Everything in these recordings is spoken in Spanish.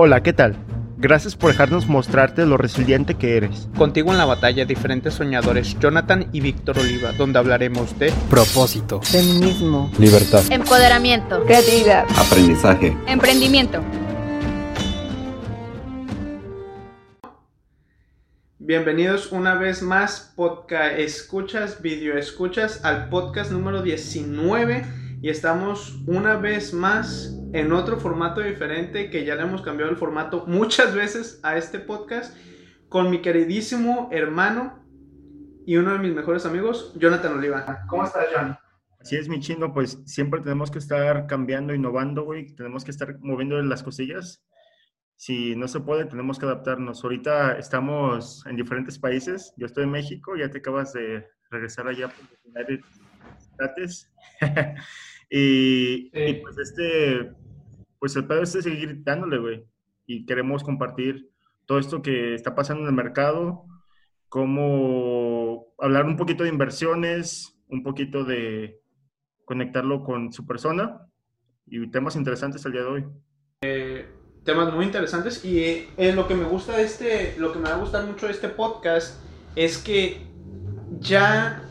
Hola, ¿qué tal? Gracias por dejarnos mostrarte lo resiliente que eres. Contigo en la batalla diferentes soñadores, Jonathan y Víctor Oliva, donde hablaremos de propósito, feminismo, libertad, empoderamiento, creatividad, aprendizaje, emprendimiento. Bienvenidos una vez más, podcast escuchas, video escuchas, al podcast número 19 y estamos una vez más en otro formato diferente que ya le hemos cambiado el formato muchas veces a este podcast con mi queridísimo hermano y uno de mis mejores amigos, Jonathan Oliva. ¿Cómo estás, John? Así es, mi chino, pues siempre tenemos que estar cambiando, innovando, güey, tenemos que estar moviendo las cosillas. Si no se puede, tenemos que adaptarnos. Ahorita estamos en diferentes países. Yo estoy en México, ya te acabas de regresar allá por United States. y, y, pues este, pues el pedo es seguir dándole, güey. Y queremos compartir todo esto que está pasando en el mercado, cómo hablar un poquito de inversiones, un poquito de conectarlo con su persona y temas interesantes el día de hoy. Eh, temas muy interesantes y eh, lo que me gusta de este, lo que me va a gustar mucho de este podcast es que ya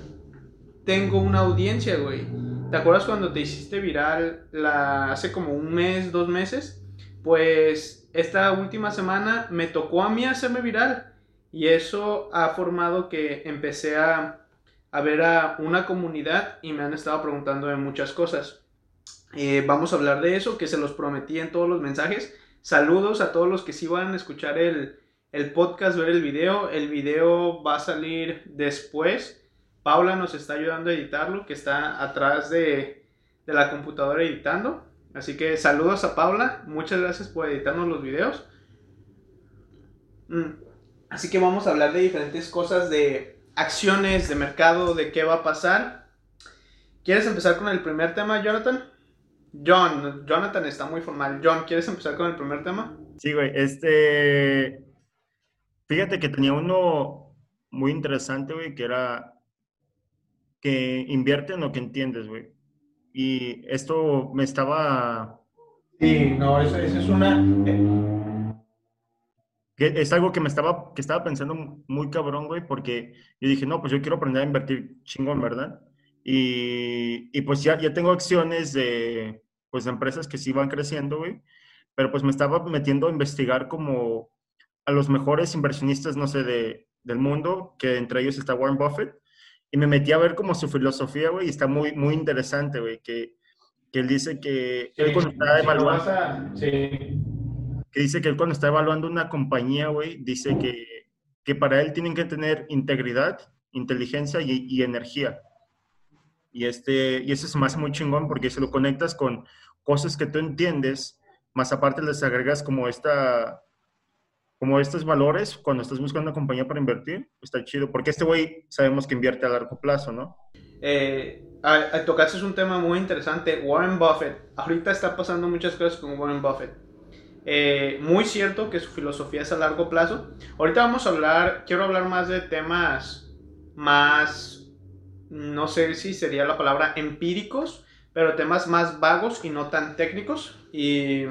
tengo una audiencia, güey ¿Te acuerdas cuando te hiciste viral la, hace como un mes, dos meses? Pues esta última semana me tocó a mí hacerme viral y eso ha formado que empecé a, a ver a una comunidad y me han estado preguntando de muchas cosas. Eh, vamos a hablar de eso, que se los prometí en todos los mensajes. Saludos a todos los que sí van a escuchar el, el podcast, ver el video. El video va a salir después Paula nos está ayudando a editarlo, que está atrás de, la computadora editando. Así que saludos a Paula, muchas gracias por editarnos los videos. Mm, así que vamos a hablar de diferentes cosas, de acciones, de mercado, de qué va a pasar. ¿Quieres empezar con el primer tema, Jonathan? John, Jonathan está muy formal. John, ¿quieres empezar con el primer tema? Sí, güey, este... Fíjate que tenía uno muy interesante, güey, que era que invierte en lo que entiendes, güey. Y esto me estaba... Sí, no, eso, es una... Que es algo que me estaba, que estaba pensando muy cabrón, güey, porque yo dije, no, pues yo quiero aprender a invertir chingón, ¿verdad? Y, y pues ya, ya tengo acciones de, pues, de empresas que sí van creciendo, güey, pero pues me estaba metiendo a investigar como a los mejores inversionistas, no sé, de, del mundo, que entre ellos está Warren Buffett, y me metí a ver como su filosofía, güey, y está muy, muy interesante, güey, que, que él dice que él cuando está evaluando... Que dice que él cuando está evaluando una compañía, güey, dice que, que para él tienen que tener integridad, inteligencia y, y energía. Y, este, y eso se me hace muy chingón porque si lo conectas con cosas que tú entiendes, más aparte les agregas como esta como estos valores cuando estás buscando una compañía para invertir, está chido, porque este güey sabemos que invierte a largo plazo, ¿no? Eh, tocaste un tema muy interesante, Warren Buffett. Ahorita está pasando muchas cosas con Warren Buffett. Eh, muy cierto que su filosofía es a largo plazo. Ahorita vamos a hablar, quiero hablar más de temas más, no sé si sería la palabra empíricos, pero temas más vagos y no tan técnicos. Y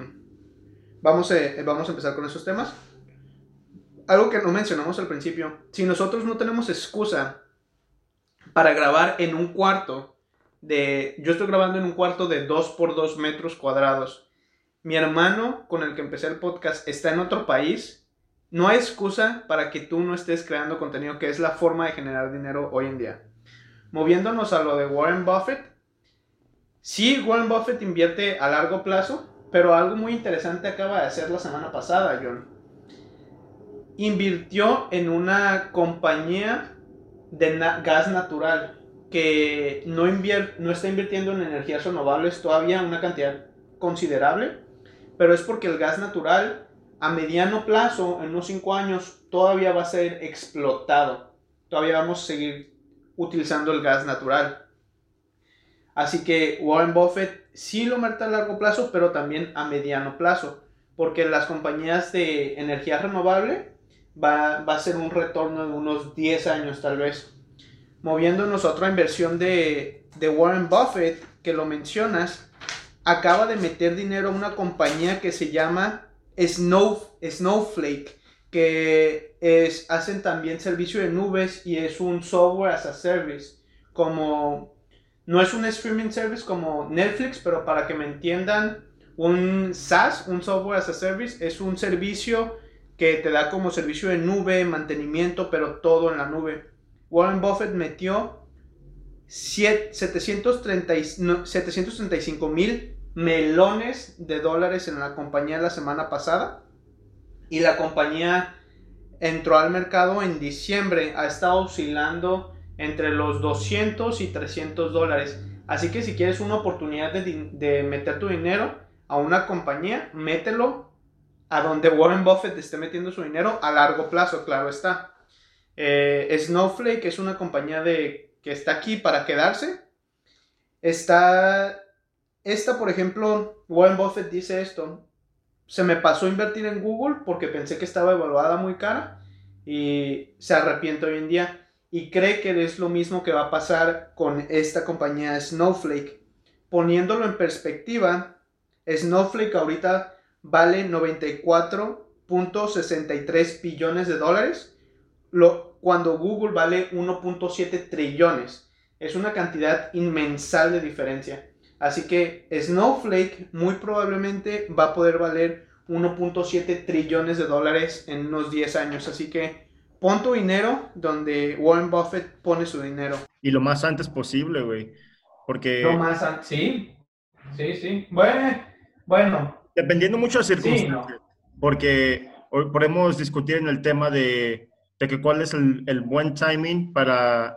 vamos a, vamos a empezar con esos temas algo que no mencionamos al principio, si nosotros no tenemos excusa para grabar en un cuarto de, yo estoy grabando en un cuarto de 2 por 2 metros cuadrados, mi hermano con el que empecé el podcast está en otro país, no hay excusa para que tú no estés creando contenido, que es la forma de generar dinero hoy en día. Moviéndonos a lo de Warren Buffett, sí, Warren Buffett invierte a largo plazo, pero algo muy interesante acaba de hacer la semana pasada, John invirtió en una compañía de gas natural que no, no está invirtiendo en energías renovables todavía una cantidad considerable, pero es porque el gas natural a mediano plazo, en unos 5 años, todavía va a ser explotado. Todavía vamos a seguir utilizando el gas natural. Así que Warren Buffett sí lo mete a largo plazo, pero también a mediano plazo, porque las compañías de energía renovable va, a ser un retorno de unos 10 años tal vez. Moviéndonos a otra inversión de, de Warren Buffett, que lo mencionas, acaba de meter dinero a una compañía que se llama Snow, Snowflake, que es, hacen también servicio de nubes y es un software as a service, como no es un streaming service como Netflix, pero para que me entiendan, un SaaS, un software as a service, es un servicio que te da como servicio de nube, mantenimiento, pero todo en la nube. Warren Buffett metió 735 mil melones de dólares en la compañía la semana pasada y la compañía entró al mercado en diciembre, ha estado oscilando entre los 200 y 300 dólares. Así que si quieres una oportunidad de, meter tu dinero a una compañía, mételo a donde Warren Buffett esté metiendo su dinero a largo plazo, claro está. Eh, Snowflake es una compañía de, que está aquí para quedarse. Está, esta, por ejemplo, Warren Buffett dice esto, se me pasó a invertir en Google porque pensé que estaba evaluada muy cara y se arrepiente hoy en día y cree que es lo mismo que va a pasar con esta compañía Snowflake. Poniéndolo en perspectiva, Snowflake ahorita vale 94.63 billones de dólares, lo, cuando Google vale 1.7 trillones. Es una cantidad inmensal de diferencia. Así que Snowflake muy probablemente va a poder valer 1.7 trillones de dólares en unos 10 años. Así que pon tu dinero donde Warren Buffett pone su dinero. Y lo más antes posible, güey. Porque... Lo más antes, sí. Sí, sí. Bueno, bueno. Dependiendo mucho de circunstancias. Porque podemos discutir en el tema de, de que cuál es el, el buen timing para,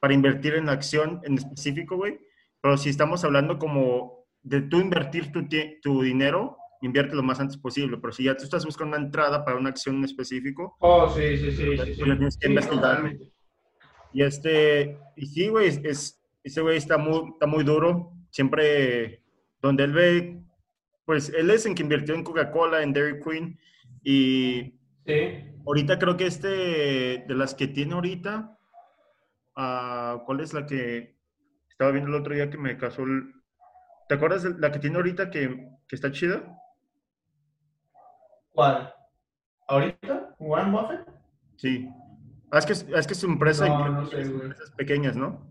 para invertir en acción en específico, güey pero si estamos hablando como de tú invertir tu, tu dinero, invierte lo más antes posible. Pero si ya tú estás buscando una entrada para una acción en específico, oh, sí, sí, sí, sí, pues tienes que investigar. Y este, y sí, güey, es, ese güey está muy, está muy duro. Siempre, donde él ve, pues él es en que invirtió en Coca-Cola, en Dairy Queen. Y sí. ahorita creo que este, de las que tiene ahorita, uh, ¿cuál es la que estaba viendo el otro día que me casó el... ¿Te acuerdas de la que tiene ahorita que, que está chida? ¿Cuál? ¿Ahorita? ¿Warren Buffett? Sí. Ah, es que es, que su empresa no, no sé, empresas pequeñas, ¿no?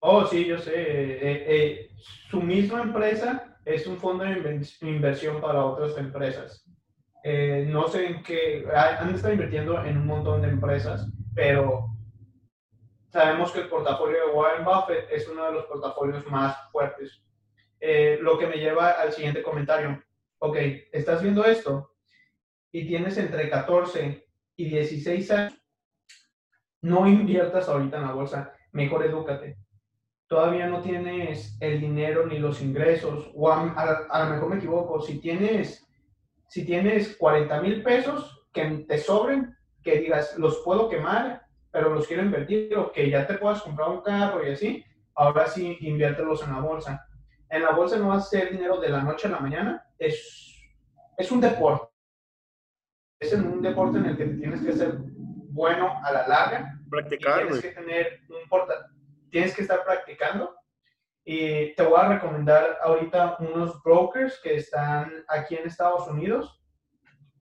Oh, sí, yo sé. Eh, eh, su misma empresa es un fondo de inversión para otras empresas. Eh, no sé en qué, han estado invirtiendo en un montón de empresas, pero sabemos que el portafolio de Warren Buffett es uno de los portafolios más fuertes. Eh, lo que me lleva al siguiente comentario. Ok, estás viendo esto y tienes entre 14 y 16 años, no inviertas ahorita en la bolsa, mejor edúcate. Todavía no tienes el dinero ni los ingresos, o a, lo mejor me equivoco, si tienes, si tienes 40 mil pesos que te sobren, que digas, los puedo quemar pero los quiero invertir o que ya te puedas comprar un carro y así, ahora sí inviértelos en la bolsa. En la bolsa no vas a hacer dinero de la noche a la mañana, es, es un deporte. Es un deporte en el que tienes que ser bueno a la larga. Practicar. Tienes que tener un porta, tienes que estar practicando. Y te voy a recomendar ahorita unos brokers que están aquí en Estados Unidos.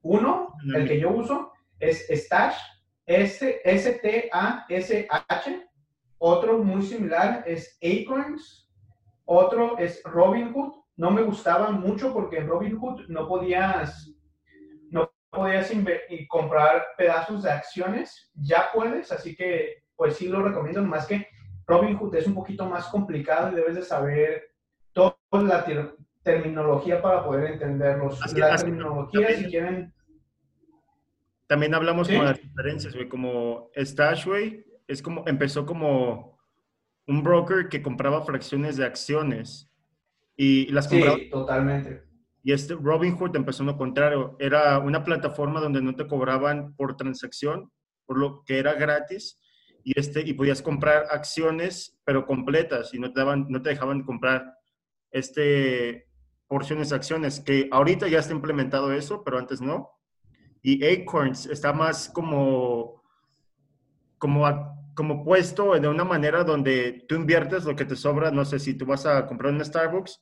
Uno, el que yo uso, es Stash S-T-A-S-H. Otro muy similar es Acorns. Otro es Robinhood. No me gustaba mucho porque en Robinhood no podías, no podías comprar pedazos de acciones. Ya puedes, así que pues sí lo recomiendo. Más que Robinhood es un poquito más complicado y debes de saber toda la terminología para poder entenderlos. la terminología, si quieren también hablamos con las diferencias, güey, como Stash, güey, es como, empezó como un broker que compraba fracciones de acciones y las compraba. Sí, totalmente. Y este Robinhood empezó lo contrario, era una plataforma donde no te cobraban por transacción, por lo que era gratis, y, este, y podías comprar acciones, pero completas, y no te, daban, no te dejaban comprar este, porciones de acciones, que ahorita ya está implementado eso, pero antes no. Y Acorns está más como, como, como puesto de una manera donde tú inviertes lo que te sobra. No sé, si tú vas a comprar un Starbucks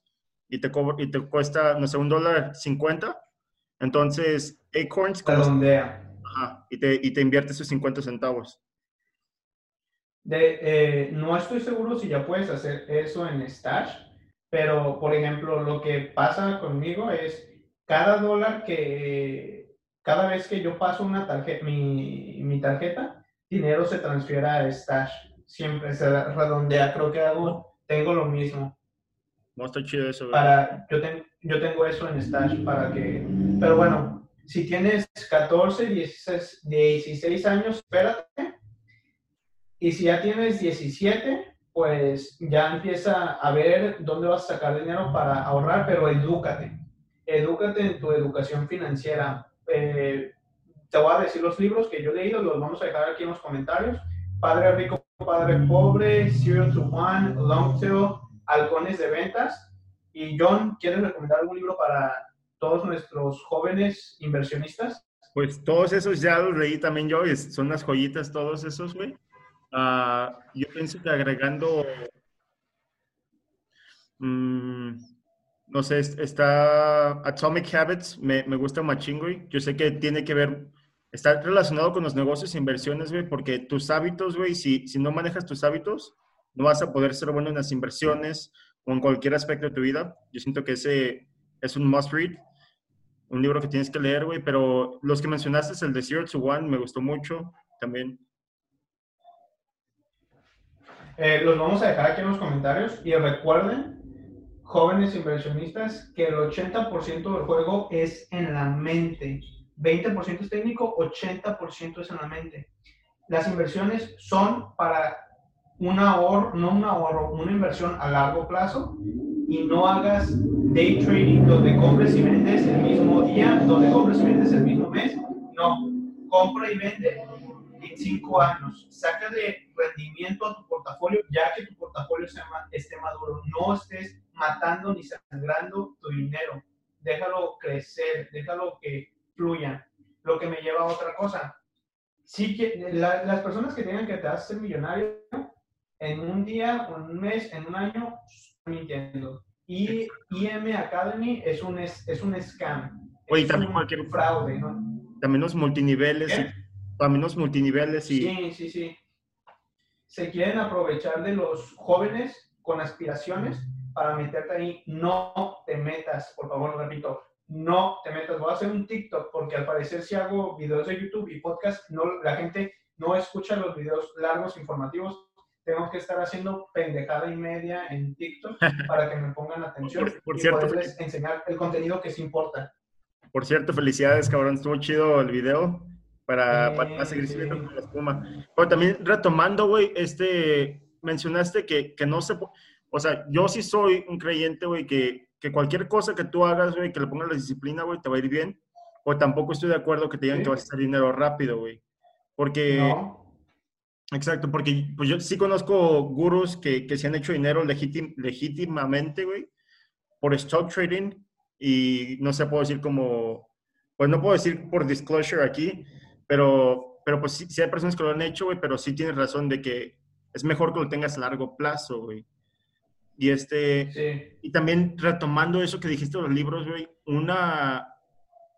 y te, y te cuesta, no sé, un dólar cincuenta, Entonces, Acorns... Ajá, y te, y te invierte sus 50 centavos. De, eh, no estoy seguro si ya puedes hacer eso en Stash, pero por ejemplo, lo que pasa conmigo es cada dólar que, cada vez que yo paso una tarjeta, mi, mi tarjeta, dinero se transfiere a Stash. Siempre se redondea. Creo que hago, tengo lo mismo. No está chido eso. Para, yo, yo tengo eso en Stash para que, pero bueno, si tienes 14, 16, 16 años, espérate. Y si ya tienes 17, pues ya empieza a ver dónde vas a sacar dinero para ahorrar, pero edúcate. Edúcate en tu educación financiera. Eh, te voy a decir los libros que yo he leído, los vamos a dejar aquí en los comentarios. Padre Rico, Padre Pobre, Zero to One, Long Tail, Halcones de Ventas. Y John, ¿quieres recomendar algún libro para todos nuestros jóvenes inversionistas? Pues todos esos ya los leí también yo, son unas joyitas todos esos, güey. Uh, yo pienso que agregando, um, no sé, está Atomic Habits, me, me gusta machín, güey. Yo sé que tiene que ver, está relacionado con los negocios e inversiones, güey, porque tus hábitos, güey, si, si no manejas tus hábitos, no vas a poder ser bueno en las inversiones o en cualquier aspecto de tu vida. Yo siento que ese es un must read, un libro que tienes que leer, güey, pero los que mencionaste, el de Zero to One, me gustó mucho también. Eh, los vamos a dejar aquí en los comentarios y recuerden, jóvenes inversionistas, que el 80% del juego es en la mente. 20% es técnico, 80% es en la mente. Las inversiones son para un ahorro, no un ahorro, una inversión a largo plazo y no hagas day trading donde compres y vendes el mismo día, donde compres y vendes el mismo mes. No, compra y vende en cinco años. Saca de rendimiento a tu portafolio ya que tu portafolio esté maduro. No estés matando ni sangrando tu dinero. Déjalo crecer, déjalo que fluya. Lo que me lleva a otra cosa. Sí que las personas que tienen que te hacer millonario en un día, en un mes, en un año, mintiendo. Y IM Academy es un, es, un scam. Oye, también cualquier fraude, ¿no? También los multiniveles, y, también los multiniveles y... Sí, sí, sí. Se quieren aprovechar de los jóvenes con aspiraciones para meterte ahí. No te metas, por favor, repito, no te metas. Voy a hacer un TikTok porque al parecer si hago videos de YouTube y podcast, no, la gente no escucha los videos largos informativos tengo que estar haciendo pendejada y media en TikTok para que me pongan atención por, y cierto, poderles enseñar el contenido que se importa. Por cierto, felicidades, cabrón. Estuvo chido el video para, para seguir siguiendo con la espuma. Pero también retomando, güey, este, mencionaste que, que no se... O sea, yo sí soy un creyente, güey, que, que cualquier cosa que tú hagas, güey, que le pongas la disciplina, güey, te va a ir bien. O tampoco estoy de acuerdo que te digan que vas a hacer dinero rápido, güey. Porque... No Exacto, porque pues yo sí conozco gurús que, que se han hecho dinero legítimamente, güey, por stock trading y no sé, puedo decir como, pues no puedo decir por disclosure aquí, pero, pero pues sí, hay personas que lo han hecho, güey, pero sí tienes razón de que es mejor que lo tengas a largo plazo, güey. Y este, y también retomando eso que dijiste de los libros, güey, una,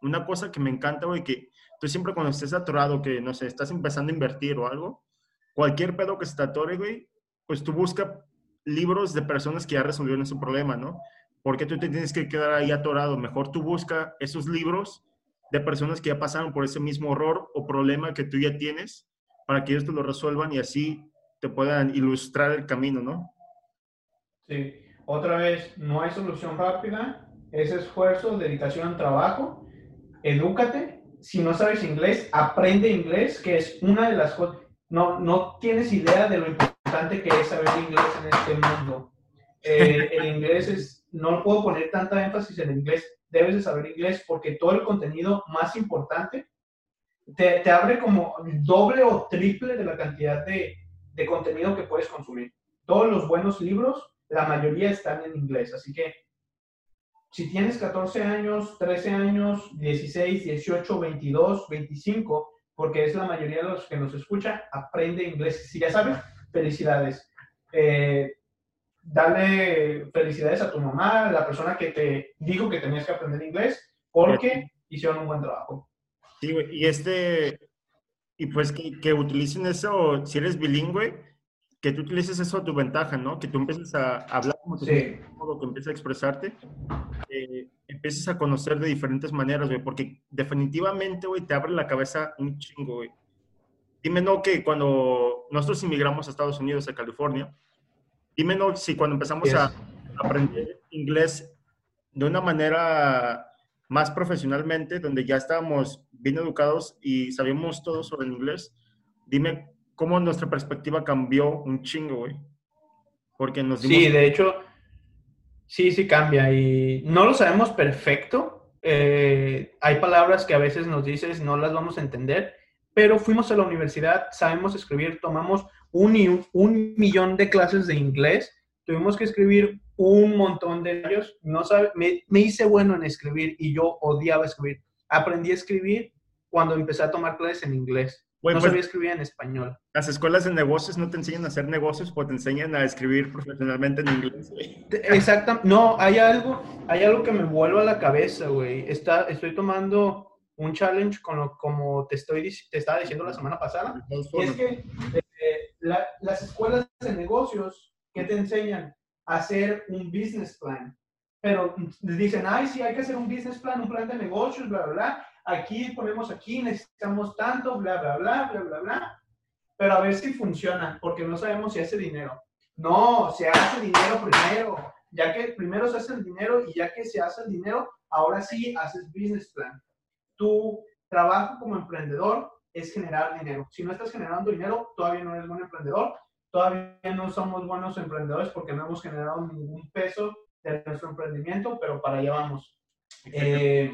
una cosa que me encanta, güey, que tú siempre cuando estés atorado, que no sé, estás empezando a invertir o algo, cualquier pedo que se te atore, güey, pues tú busca libros de personas que ya resolvieron ese problema, ¿no? Porque tú te tienes que quedar ahí atorado. Mejor tú busca esos libros de personas que ya pasaron por ese mismo horror o problema que tú ya tienes para que ellos te lo resuelvan y así te puedan ilustrar el camino, ¿no? Sí. Otra vez, no hay solución rápida. Es esfuerzo, dedicación, trabajo. Edúcate. Si no sabes inglés, aprende inglés, que es una de las cosas no, no tienes idea de lo importante que es saber inglés en este mundo. Eh, el inglés es, no puedo poner tanta énfasis en el inglés, debes de saber inglés porque todo el contenido más importante te, te abre como doble o triple de la cantidad de, de contenido que puedes consumir. Todos los buenos libros, la mayoría están en inglés, así que si tienes 14 años, 13 años, 16, 18, 22, 25, porque es la mayoría de los que nos escucha, aprende inglés. Si ya sabes, felicidades. Eh, dale felicidades a tu mamá, la persona que te dijo que tenías que aprender inglés, porque hicieron un buen trabajo. Sí, güey, y este, y pues que, que utilicen eso, si eres bilingüe, que tú utilices eso a tu ventaja, ¿no? Que tú empieces a hablar como tú Sí. que empieces a expresarte, eh, empieces a conocer de diferentes maneras, güey, porque definitivamente, güey, te abre la cabeza un chingo, güey. Dime, no, que cuando nosotros inmigramos a Estados Unidos, a California, dime, no, si cuando empezamos Yes. a aprender inglés de una manera más profesionalmente, donde ya estábamos bien educados y sabíamos todo sobre el inglés, dime cómo nuestra perspectiva cambió un chingo, güey. Porque nos dimos... Sí, de hecho, sí, sí cambia y no lo sabemos perfecto. Eh, hay palabras que a veces nos dices no las vamos a entender, pero fuimos a la universidad, sabemos escribir, tomamos un, un millón de clases de inglés, tuvimos que escribir un montón de ellos. No sabe, me, me hice bueno en escribir y yo odiaba escribir. Aprendí a escribir cuando empecé a tomar clases en inglés. No pues- sabía escribir en español. Las escuelas de negocios no te enseñan a hacer negocios, pues te enseñan a escribir profesionalmente en inglés. Exacto. No, hay algo, hay algo que me vuelve a la cabeza, güey. Está, estoy tomando un challenge con lo, como te, estoy, te estaba diciendo la semana pasada. Y es que la- las escuelas de negocios que te enseñan a hacer un business plan, pero dicen, ay, sí, hay que hacer un business plan, un plan de negocios, bla, bla, bla. Aquí ponemos aquí, necesitamos tanto, bla, bla, bla, bla, bla, bla. Pero a ver si funciona, porque no sabemos si hace dinero. No, se hace dinero primero. Ya que primero se hace el dinero y ya que se hace el dinero, ahora sí haces business plan. Tu trabajo como emprendedor es generar dinero. Si no estás generando dinero, todavía no eres buen emprendedor. Todavía no somos buenos emprendedores porque no hemos generado ningún peso de nuestro emprendimiento, pero para allá vamos. Eh,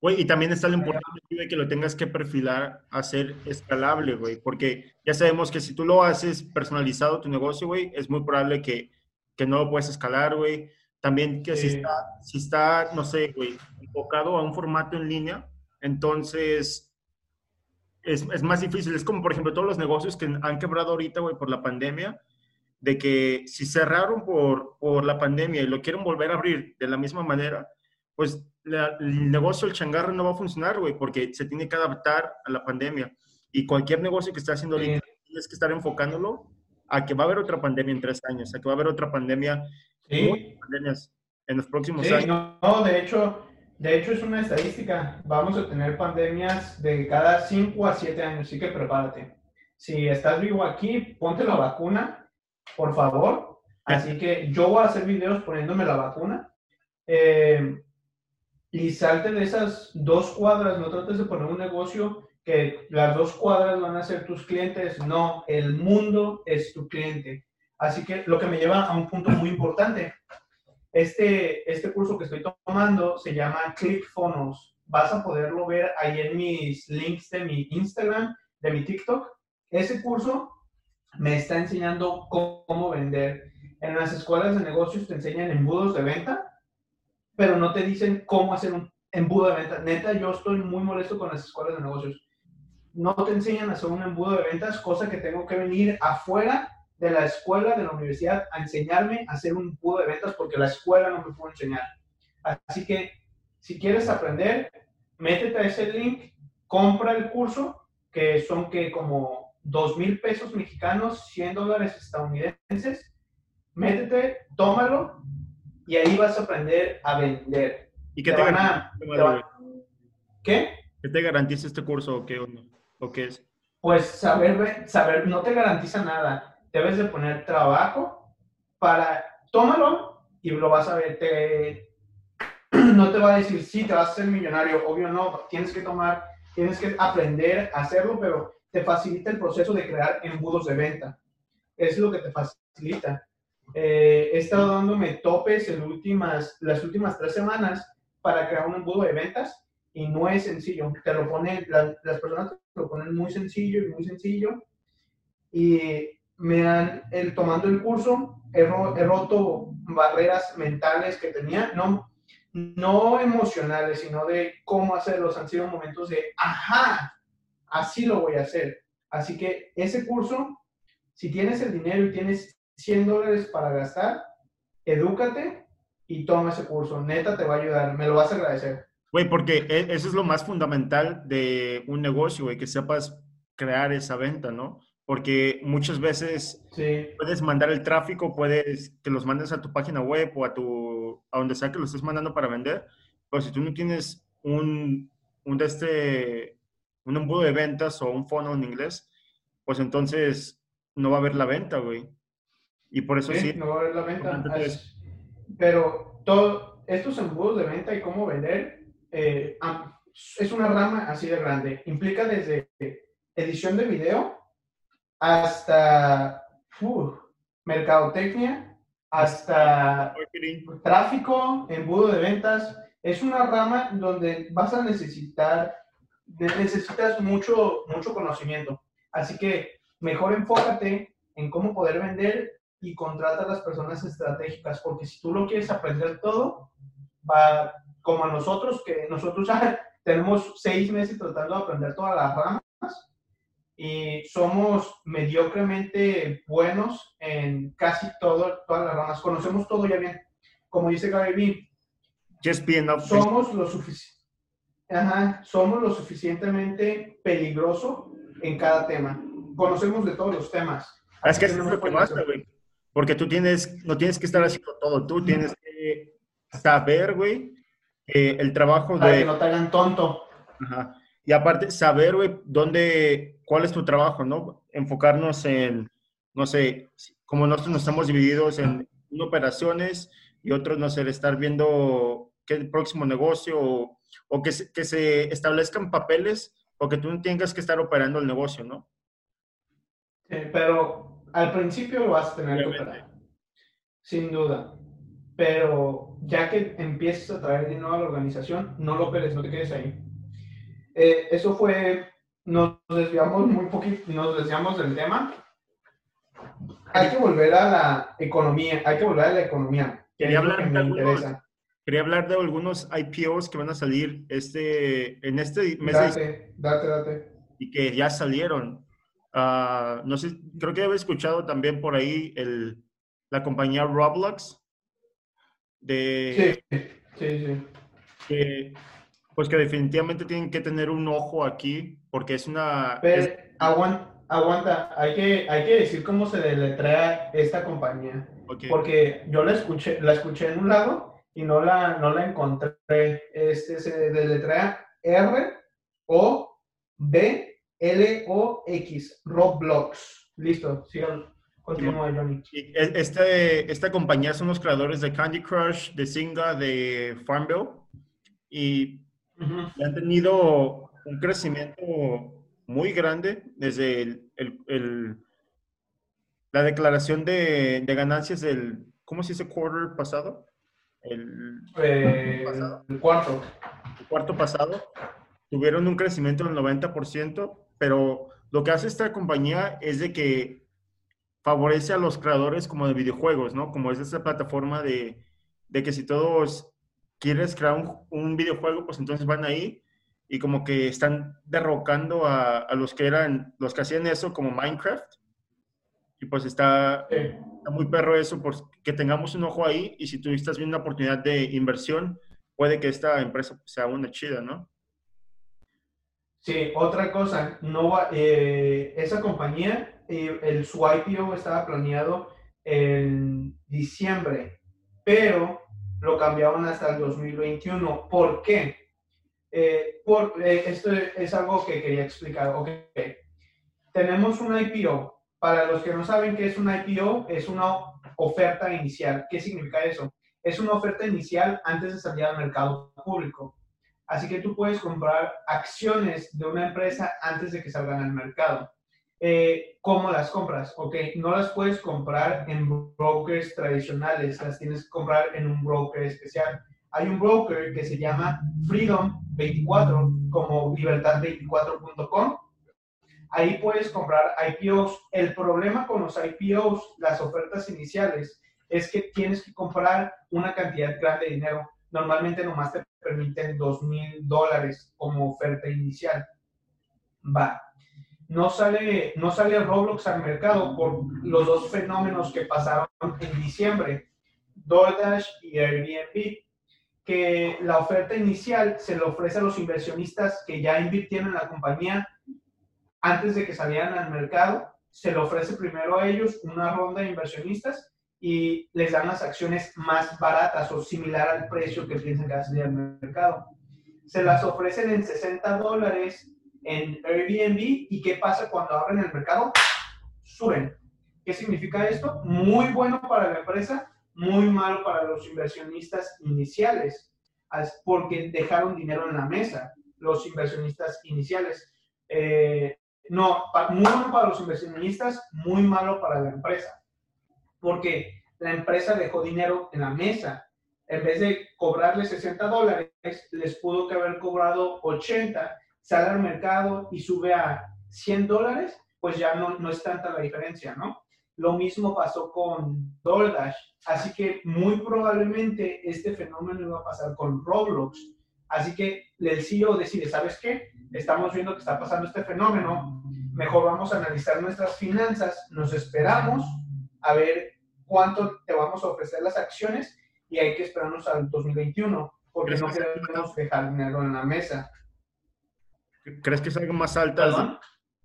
Güey, y también está lo importante de que lo tengas que perfilar a ser escalable, güey, porque ya sabemos que si tú lo haces personalizado tu negocio, güey, es muy probable que, que no lo puedes escalar, güey. También que si está, si está, no sé, güey, enfocado a un formato en línea, entonces es, es más difícil. Es como, por ejemplo, todos los negocios que han quebrado ahorita, güey, por la pandemia, de que si cerraron por, por la pandemia y lo quieren volver a abrir de la misma manera, pues la- el negocio, el changarro no va a funcionar, güey, porque se tiene que adaptar a la pandemia. Y cualquier negocio que esté haciendo Sí. ahorita, tienes que estar enfocándolo a que va a haber otra pandemia en tres años, a que va a haber otra pandemia, sí. muchas pandemias en los próximos Sí, años. no, de hecho, de hecho es una estadística. Vamos a tener pandemias de cada 5 a 7 años, así que prepárate. Si estás vivo aquí, ponte la vacuna, por favor. Así que yo voy a hacer videos poniéndome la vacuna. Eh, y salte de esas dos cuadras, no trates de poner un negocio que las dos cuadras van a ser tus clientes. No, el mundo es tu cliente. Así que lo que me lleva a un punto muy importante. Este, este curso que estoy tomando se llama ClickFunnels. Vas a poderlo ver ahí en mis links de mi Instagram, de mi TikTok. Ese curso me está enseñando cómo, vender. En las escuelas de negocios te enseñan embudos de venta, pero no te dicen cómo hacer un embudo de venta. Neta, yo estoy muy molesto con las escuelas de negocios. No te enseñan a hacer un embudo de ventas, cosa que tengo que venir afuera de la escuela, de la universidad, a enseñarme a hacer un embudo de ventas porque la escuela no me puede enseñar. Así que, si quieres aprender, métete a ese link, compra el curso, que son que como 2 mil pesos mexicanos, 100 dólares estadounidenses. Métete, tómalo y ahí vas a aprender a vender. ¿Y qué Te te, a- este te? ¿Qué? ¿Qué te garantiza este curso o qué? ¿O qué es? Pues saber, saber no te garantiza nada. Debes de poner trabajo para, tómalo y lo vas a ver. Te, no te va a decir, sí, te vas a ser millonario. Obvio no, tienes que tomar, tienes que aprender a hacerlo, pero te facilita el proceso de crear embudos de venta. Es lo que te facilita. Eh, he estado dándome topes en últimas, las últimas tres semanas para crear un embudo de ventas y no es sencillo. Te lo ponen, la- las personas te lo ponen muy sencillo y muy sencillo. Y me han, el, tomando el curso, he, ro- he roto barreras mentales que tenía, no, no emocionales, sino de cómo hacerlos. Han sido momentos de, ajá, así lo voy a hacer. Así que ese curso, si tienes el dinero y tienes 100 dólares para gastar, edúcate y toma ese curso. Neta te va a ayudar, me lo vas a agradecer. Güey, porque e, eso es lo más fundamental de un negocio, güey, que sepas crear esa venta, ¿no? Porque muchas veces puedes mandar el tráfico, puedes que los mandes a tu página web o a tu a donde sea que lo estés mandando para vender, pero si tú no tienes un un este un embudo de ventas o un fono en inglés, pues entonces no va a haber la venta, güey. Y por eso sí. no va a haber la venta. pero todo estos embudos de venta y cómo vender eh, es una rama así de grande. Implica desde edición de video hasta mercadotecnia, hasta tráfico, embudo de ventas. Es una rama donde vas a necesitar, necesitas mucho, mucho conocimiento. Así que mejor enfócate en cómo poder vender y contrata a las personas estratégicas, porque si tú lo quieres aprender todo, va, como a nosotros, que nosotros tenemos seis meses tratando de aprender todas las ramas y somos mediocremente buenos en casi todo, todas las ramas. Conocemos todo ya bien. Como dice Gary Vee, Just somos lo suficiente. somos lo suficientemente peligroso en cada tema. Conocemos de todos los temas. Es que eso es lo que basta, güey. Porque tú tienes, no tienes que estar haciendo todo, tú tienes que saber, güey, eh, el trabajo de... Para que no te hagan tonto. Ajá. Y aparte, saber, güey, dónde, cuál es tu trabajo, ¿no? Enfocarnos en, no sé, como nosotros nos estamos divididos en operaciones y otros, no sé, estar viendo qué próximo negocio o, o que, se, que se establezcan papeles o que tú no tengas que estar operando el negocio, ¿no? Sí, pero al principio lo vas a tener que operar, sin duda pero ya que empieces a traer dinero a la organización, no lo operes, no te quedes ahí. Eh, eso fue, nos desviamos muy poquito, nos desviamos del tema. Hay que volver a la economía, hay que volver a la economía. Quería hablar, de algunos, quería hablar de algunos IPOs que van a salir este, en este mes. Date, date, date. Y que ya salieron. Uh, no sé, creo que había escuchado también por ahí el, la compañía Roblox de... Sí, sí, sí. Que, pues que definitivamente tienen que tener un ojo aquí, porque es una... Pero, Aguanta, hay que, hay que decir cómo se deletrea esta compañía. Porque yo la escuché, la escuché en un lado y no la, no la encontré. Este se deletrea R O B L O X, Roblox. Listo, sigan. Continúa, Johnny. Este, esta compañía son los creadores de Candy Crush, de Singa, de Farmville. Y han tenido un crecimiento muy grande desde el, el, la declaración de, de, ganancias del, ¿cómo se dice? Quarter pasado. El, eh, pasado. el cuarto. El cuarto pasado. Tuvieron un crecimiento del 90%, pero lo que hace esta compañía es de que favorece a los creadores como de videojuegos, ¿no? Como es esa plataforma de, de que si todos quieres crear un, un, videojuego, pues entonces van ahí y como que están derrocando a, a, los que eran, los que hacían eso como Minecraft. Y pues está, está muy perro eso, que tengamos un ojo ahí y si tú estás viendo una oportunidad de inversión, puede que esta empresa sea una chida, ¿no? Sí, otra cosa, no va, eh, esa compañía el, su IPO estaba planeado en diciembre, pero lo cambiaron hasta el 2021. ¿Por qué? Eh, por, eh, esto es algo que quería explicar. Okay. Tenemos un IPO. Para los que no saben qué es un IPO, es una oferta inicial. ¿Qué significa eso? Es una oferta inicial antes de salir al mercado público. Así que tú puedes comprar acciones de una empresa antes de que salgan al mercado. Eh, ¿Cómo las compras? Ok, no las puedes comprar en brokers tradicionales, las tienes que comprar en un broker especial. Hay un broker que se llama Freedom24, como libertad24.com. Ahí puedes comprar IPOs. El problema con los IPOs, las ofertas iniciales, es que tienes que comprar una cantidad grande de dinero. Normalmente nomás te permiten dos mil dólares como oferta inicial. Va, no sale, no sale Roblox al mercado por los dos fenómenos que pasaron en diciembre, DoorDash y Airbnb, que la oferta inicial se le ofrece a los inversionistas que ya invirtieron en la compañía antes de que salieran al mercado. Se le ofrece primero a ellos una ronda de inversionistas y les dan las acciones más baratas o similar al precio que piensan que va a al mercado. Se las ofrecen en 60 dólares en Airbnb y ¿qué pasa cuando abren el mercado? Suben. ¿Qué significa esto? Muy bueno para la empresa, muy malo para los inversionistas iniciales, porque dejaron dinero en la mesa, los inversionistas iniciales. Eh, no, muy bueno para los inversionistas, muy malo para la empresa, porque la empresa dejó dinero en la mesa. En vez de cobrarle 60 dólares, les pudo que haber cobrado 80 sale al mercado y sube a 100 dólares, pues ya no, no es tanta la diferencia, ¿no? Lo mismo pasó con DoorDash. Así que muy probablemente este fenómeno iba a pasar con Roblox. Así que el CEO decide, ¿sabes qué? Estamos viendo que está pasando este fenómeno. Mejor vamos a analizar nuestras finanzas. Nos esperamos a ver cuánto te vamos a ofrecer las acciones y hay que esperarnos al 2021 porque no queremos dejar dinero en la mesa. ¿Crees que salgan más altas?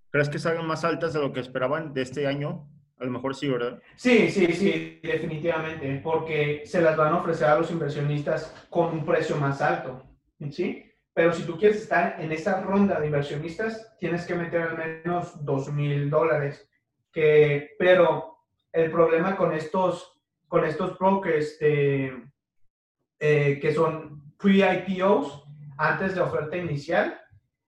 ¿Crees que salgan más altas de lo que esperaban de este año? A lo mejor sí, ¿verdad? Sí, sí, sí, definitivamente, porque se las van a ofrecer a los inversionistas con un precio más alto, ¿sí? Pero si tú quieres estar en esa ronda de inversionistas, tienes que meter al menos dos mil dólares. Que, pero el problema con estos, con estos brokers eh, que son pre-IPOs, antes de oferta inicial,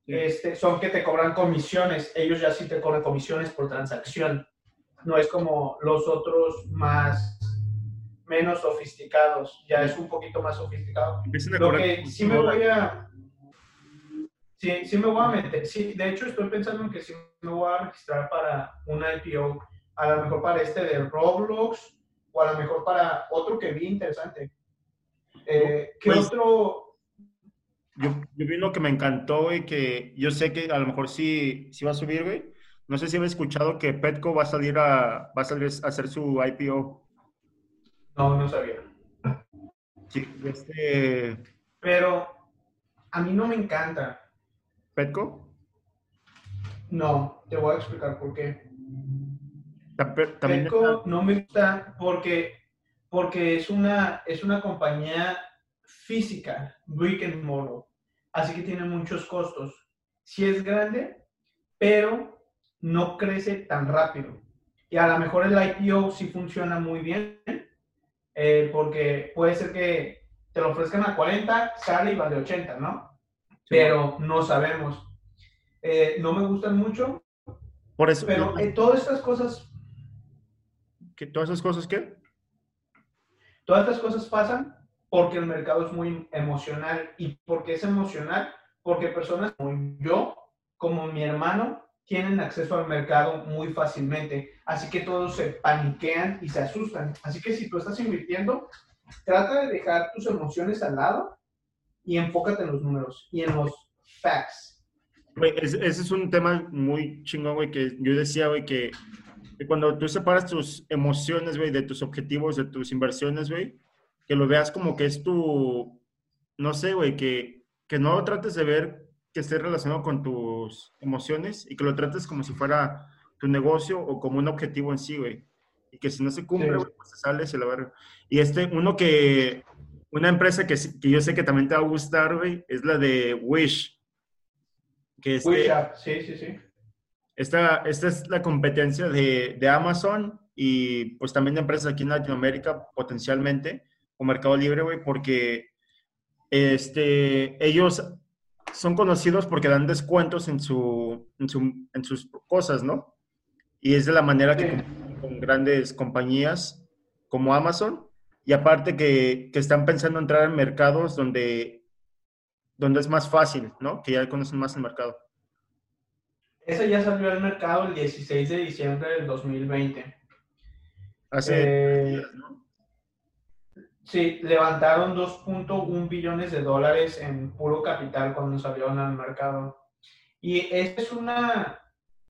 este, son que te cobran comisiones. Ellos ya sí te cobran comisiones por transacción. No es como los otros más menos sofisticados. Ya es un poquito más sofisticado. Lo que sí me voy a... Sí, sí me voy a meter. Sí, de hecho estoy pensando en que sí me voy a registrar para una IPO. A lo mejor para este de Roblox o a lo mejor para otro que vi interesante. Eh, ¿Qué pues otro yo, yo vi uno que me encantó, güey, que yo sé que a lo mejor sí, sí va a subir, güey. No sé si había escuchado que Petco va a salir a, va a salir a hacer su IPO. No, no sabía. Sí, este... Pero a mí no me encanta. ¿Petco? No, te voy a explicar por qué. Petco no me gusta porque, porque es, una, es una compañía física, brick and mortar. Así que tiene muchos costos. Sí es grande, pero no crece tan rápido. Y a lo mejor el IPO sí funciona muy bien, eh, porque puede ser que te lo ofrezcan a 40, sale y vale 80, ¿no? Pero no sabemos. Eh, no me gustan mucho. Por eso. Pero eh, todas estas cosas. ¿Qué, ¿Todas esas cosas qué? Todas estas cosas pasan porque el mercado es muy emocional. ¿Y porque es emocional? Porque personas como yo, como mi hermano, tienen acceso al mercado muy fácilmente. Así que todos se paniquean y se asustan. Así que si tú estás invirtiendo, trata de dejar tus emociones al lado y enfócate en los números y en los facts. ese es un tema muy chingón, güey, que yo decía, güey, que cuando tú separas tus emociones, güey, de tus objetivos, de tus inversiones, güey, que lo veas como que es tu, no sé, güey, que, que no lo trates de ver que esté relacionado con tus emociones y que lo trates como si fuera tu negocio o como un objetivo en sí, güey. Y que si no se cumple, güey, pues se sale, se lo va Y este, uno que, una empresa que, que yo sé que también te va a gustar, güey, es la de Wish. Que este, Wish sí, sí, sí. Esta, esta es la competencia de, de Amazon y pues también de empresas aquí en Latinoamérica potencialmente o Mercado Libre, güey, porque este, ellos son conocidos porque dan descuentos en, su, en, sus cosas, ¿no? Y es de la manera que con grandes compañías como Amazon y aparte que, que, están pensando entrar en mercados donde, donde es más fácil, ¿no? Que ya conocen más el mercado. Esa ya salió al mercado el 16 de diciembre del 2020. Hace eh, ¿no? Sí, levantaron 2.1 billones de dólares en puro capital cuando salieron al mercado. Y este es, una,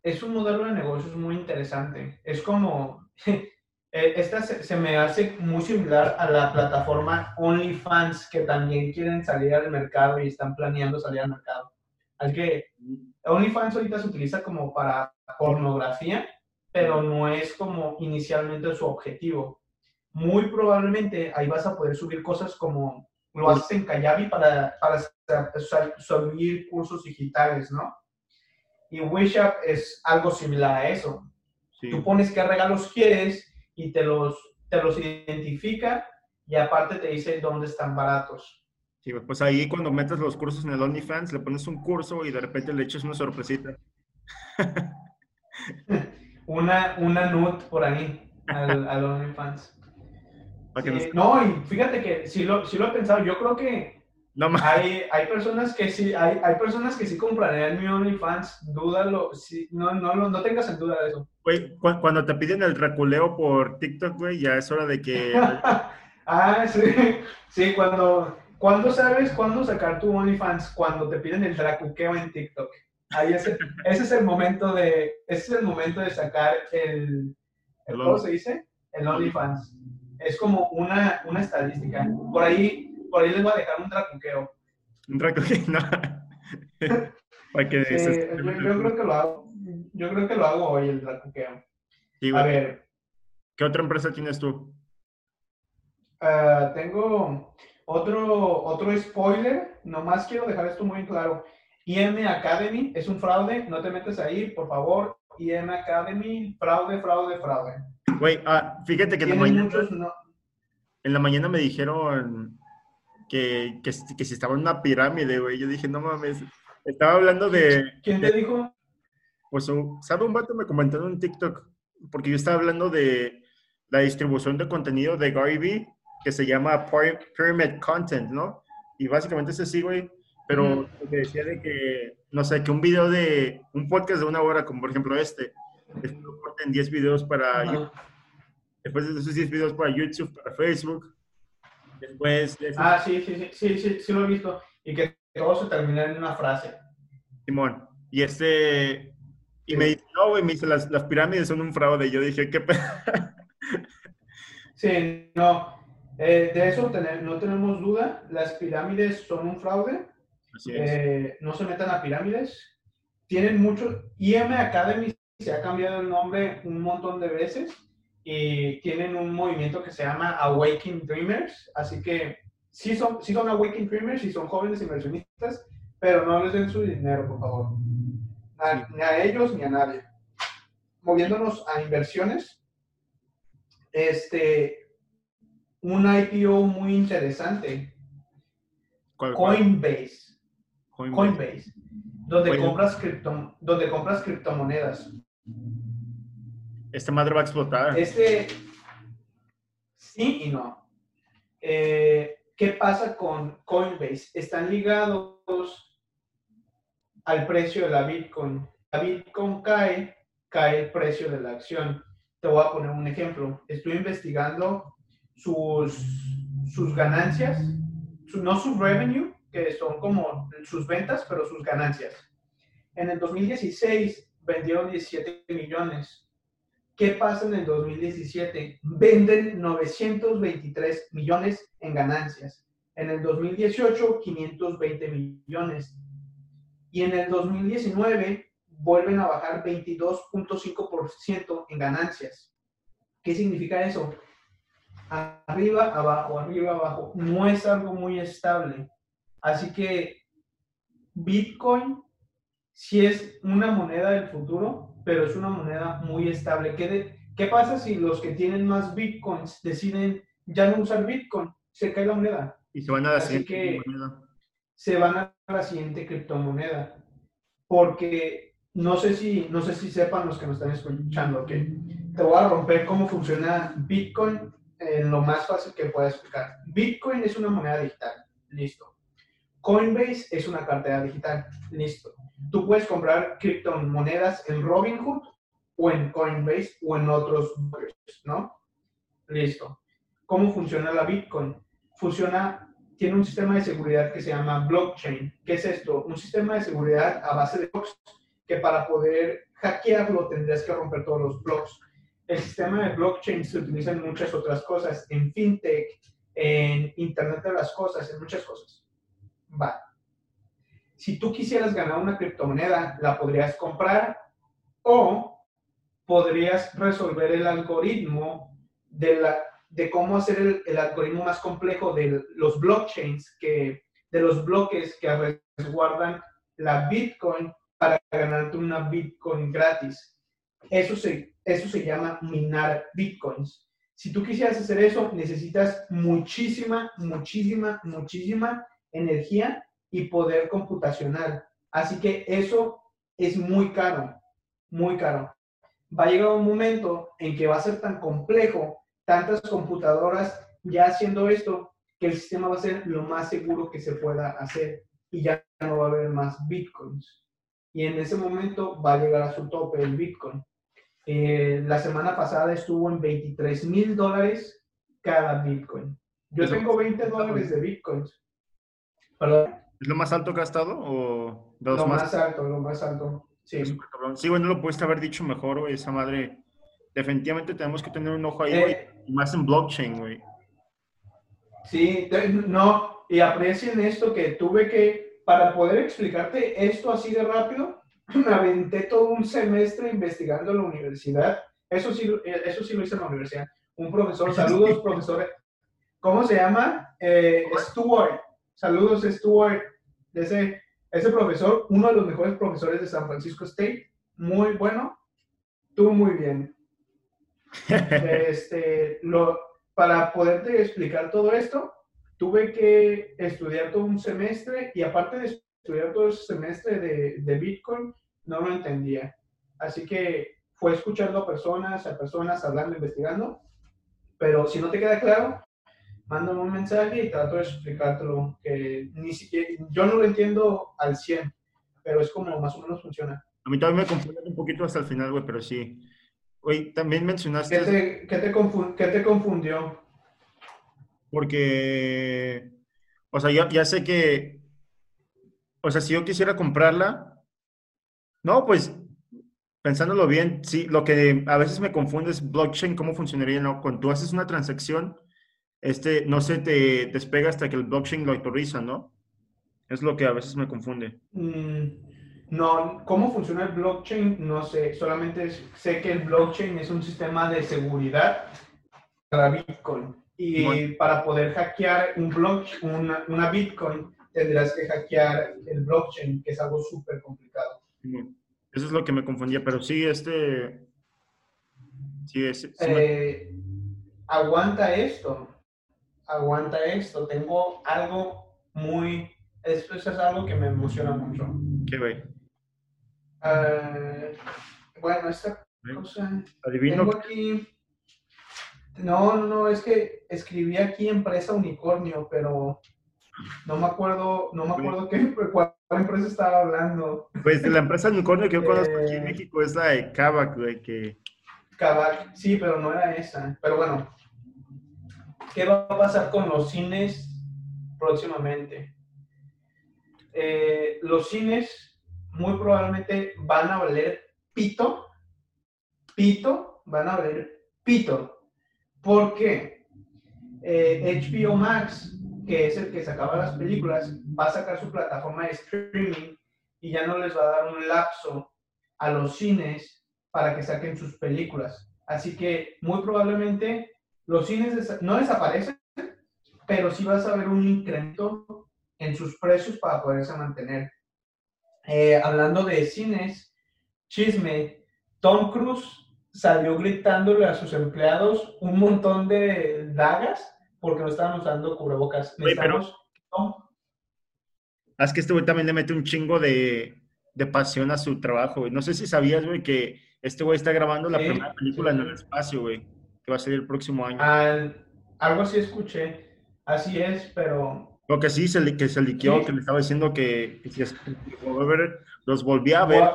es un modelo de negocios muy interesante. Es como, Eh, esta se, me hace muy similar a la plataforma OnlyFans, que también quieren salir al mercado y están planeando salir al mercado. Así que OnlyFans ahorita se utiliza como para pornografía, pero no es como inicialmente su objetivo. Muy probablemente ahí vas a poder subir cosas como lo haces en Kayabi para, para subir cursos digitales, ¿no? Y WishUp es algo similar a eso. Tú pones qué regalos quieres y te los, te los identifica y aparte te dice dónde están baratos. Sí, pues ahí cuando metes los cursos en el OnlyFans, le pones un curso y de repente le echas una sorpresita. una, una nut por ahí al, al OnlyFans. No, y fíjate que sí lo, sí lo he pensado. Yo creo que no, hay, hay personas que sí, hay, hay personas que sí comprarían mi OnlyFans. Dúdalo, sí, no, no, no, no tengas en duda de eso. Güey, cuando te piden el reculeo por TikTok, güey, ya es hora de que... ah, sí. Sí, cuando... ¿Cuándo sabes cuándo sacar tu OnlyFans? Cuando te piden el dracuqueo en TikTok. Ahí ese, ese es el momento de... Ese es el momento de sacar el... el ¿Cómo se dice? El OnlyFans. Es como una, una estadística. Por ahí, por ahí les voy a dejar un dracuqueo. Un dracuqueo, no. Para que sí, yo, yo creo que lo hago yo creo que lo hago hoy, el dracuqueo. a ver. ¿Qué otra empresa tienes tú? Ah, tengo otro, otro spoiler. Nomás quiero dejar esto muy claro. IM Academy es un fraude. No te metes ahí, por favor. IM Academy, fraude, fraude, fraude. Güey, ah, fíjate que en la, mañana, en la mañana me dijeron que, que, que si estaba en una pirámide, güey. Yo dije, no mames. Estaba hablando de. ¿Quién te dijo? Pues, ¿sabe un vato me comentó en un TikTok? Porque yo estaba hablando de la distribución de contenido de Gary Vee, que se llama Pyramid Content, ¿no? Y básicamente es así, güey. Pero te decía de que, no sé, que un video de, un podcast de una hora, como por ejemplo este, lo corten 10 videos para YouTube. Después de esos 10 videos para YouTube, para Facebook. Después de Ah, sí, sí, sí, sí, sí, sí, lo he visto. Y que todo se termina en una frase. Simón. Y este, y me dice, no, güey, me dice, las, las, pirámides son un fraude. Y yo dije, ¿qué Sí, no. Eh, de eso no tenemos duda. Las pirámides son un fraude. Eh, no se metan a pirámides. Tienen mucho. IM Academy se ha cambiado el nombre un montón de veces y tienen un movimiento que se llama Awakening Dreamers. Así que sí son, sí son Awakening Dreamers y son jóvenes inversionistas, pero no les den su dinero, por favor ni a ellos ni a nadie. Moviéndonos a inversiones, este, un IPO muy interesante. Coinbase. Coinbase. donde, compras cripto, donde compras criptomonedas. Esta madre va a explotar. Este, sí y no. Eh, ¿Qué pasa con Coinbase? Están ligados al precio de la Bitcoin. La Bitcoin cae, cae el precio de la acción. Te voy a poner un ejemplo. Estoy investigando sus, sus ganancias, no su revenue, que son como sus ventas, pero sus ganancias. En el 2016 vendieron 17 millones. ¿Qué pasa en el 2017? Venden 923 millones en ganancias. En el 2018, 520 millones y en el 2019 vuelven a bajar 22.5% en ganancias. ¿Qué significa eso? Arriba, abajo, arriba, abajo. No es algo muy estable. Así que Bitcoin sí es una moneda del futuro, pero es una moneda muy estable. ¿Qué, ¿Qué pasa si los que tienen más Bitcoins deciden ya no usar Bitcoin? Se cae la moneda. Y se van a la siguiente moneda se van a la siguiente criptomoneda. Porque no sé si, no sé si sepan los que nos están escuchando que te voy a romper cómo funciona Bitcoin en lo más fácil que pueda explicar. Bitcoin es una moneda digital, listo. Coinbase es una cartera digital, listo. Tú puedes comprar criptomonedas en Robinhood o en Coinbase o en otros, ¿no? Listo. ¿Cómo funciona la Bitcoin? Funciona tiene un sistema de seguridad que se llama blockchain. ¿Qué es esto? Un sistema de seguridad a base de blocks que para poder hackearlo tendrías que romper todos los blocks. el sistema de blockchain se utiliza en muchas otras cosas, en fintech, en Internet de las cosas, en muchas cosas. Va. Si tú quisieras ganar una criptomoneda, la podrías comprar o podrías resolver el algoritmo de, la, de cómo hacer el, el algoritmo más complejo de los blockchains, que, de los bloques que resguardan la Bitcoin para ganarte una Bitcoin gratis. Eso se, eso se llama minar Bitcoins. Si tú quisieras hacer eso, necesitas muchísima, muchísima, muchísima energía y poder computacional. Así que eso es muy caro, muy caro. Va a llegar un momento en que va a ser tan complejo, tantas computadoras ya haciendo esto, que el sistema va a ser lo más seguro que se pueda hacer y ya no va a haber más bitcoins. Y en ese momento va a llegar a su tope el bitcoin. Eh, la semana pasada estuvo en 23 mil dólares cada bitcoin. Yo tengo 20 dólares de bitcoins. ¿Perdón? ¿Es lo más alto que ha estado? O lo más? alto, lo más alto. Sí. Sí, bueno, lo pudiste haber dicho mejor, güey, esa madre. Definitivamente tenemos que tener un ojo ahí, güey. Eh, más en blockchain, güey. Sí, no, y aprecien esto que tuve que, para poder explicarte esto así de rápido, me aventé todo un semestre investigando en la universidad. Eso sí, eso sí lo hice en la universidad. Un profesor, saludos, profesor. ¿Cómo se llama? Eh, Stuart. Saludos, Stuart. Ese, ese profesor, uno de los mejores profesores de San Francisco State. Muy bueno. Tú muy bien. Este, lo, para poderte explicar todo esto, tuve que estudiar todo un semestre y aparte de estudiar todo ese semestre de, de Bitcoin, no lo entendía. Así que fue escuchando a personas, a personas hablando, investigando, pero si no te queda claro, mándame un mensaje y trato de explicártelo, que ni siquiera, yo no lo entiendo al 100, pero es como más o menos funciona. A mí también me confundió un poquito hasta el final, güey, pero sí. Güey, también mencionaste... ¿Qué te, qué te, ¿Qué te confundió? Porque, o sea, ya, ya sé que, o sea, si yo quisiera comprarla, no, pues pensándolo bien, sí, lo que a veces me confunde es blockchain, cómo funcionaría, ¿no? Cuando tú haces una transacción, este, no se te despega hasta que el blockchain lo autoriza, ¿no? Es lo que a veces me confunde. Mm, no, ¿cómo funciona el blockchain? No sé, solamente sé que el blockchain es un sistema de seguridad para Bitcoin. Y para poder hackear un blockchain, una, Bitcoin, tendrás que hackear el blockchain, que es algo súper complicado. Eso es lo que me confundía, pero sí, este... Sí, es, eh, Aguanta esto, aguanta esto. Tengo algo muy... Esto es algo que me emociona mucho. ¿Qué güey? Uh, bueno, esta cosa... Adivino. Tengo aquí no, no, es que escribí aquí empresa unicornio, pero no me acuerdo, no me acuerdo qué, cuál empresa estaba hablando. Pues la empresa unicornio que yo conozco aquí en eh, México es la de Kavak, güey, que... Kavak, sí, pero no era esa. Pero bueno, ¿qué va a pasar con los cines próximamente? Eh, los cines muy probablemente van a valer pito, pito, van a valer pito porque eh, HBO Max, que es el que sacaba las películas, va a sacar su plataforma de streaming y ya no les va a dar un lapso a los cines para que saquen sus películas. Así que muy probablemente los cines no desaparecen, pero sí vas a ver un incremento en sus precios para poderse mantener. Eh, hablando de cines, chisme, Tom Cruise salió gritándole a sus empleados un montón de dagas porque no estaban usando cubrebocas. pero... Es que este güey también le mete un chingo de, de pasión a su trabajo, güey. No sé si sabías, güey, que este güey está grabando la primera película en el espacio, güey, que va a salir el próximo año. algo así escuché. Así es, pero... Lo que sí, se, que se liqueó, que le estaba diciendo que, que si los volvía a ver.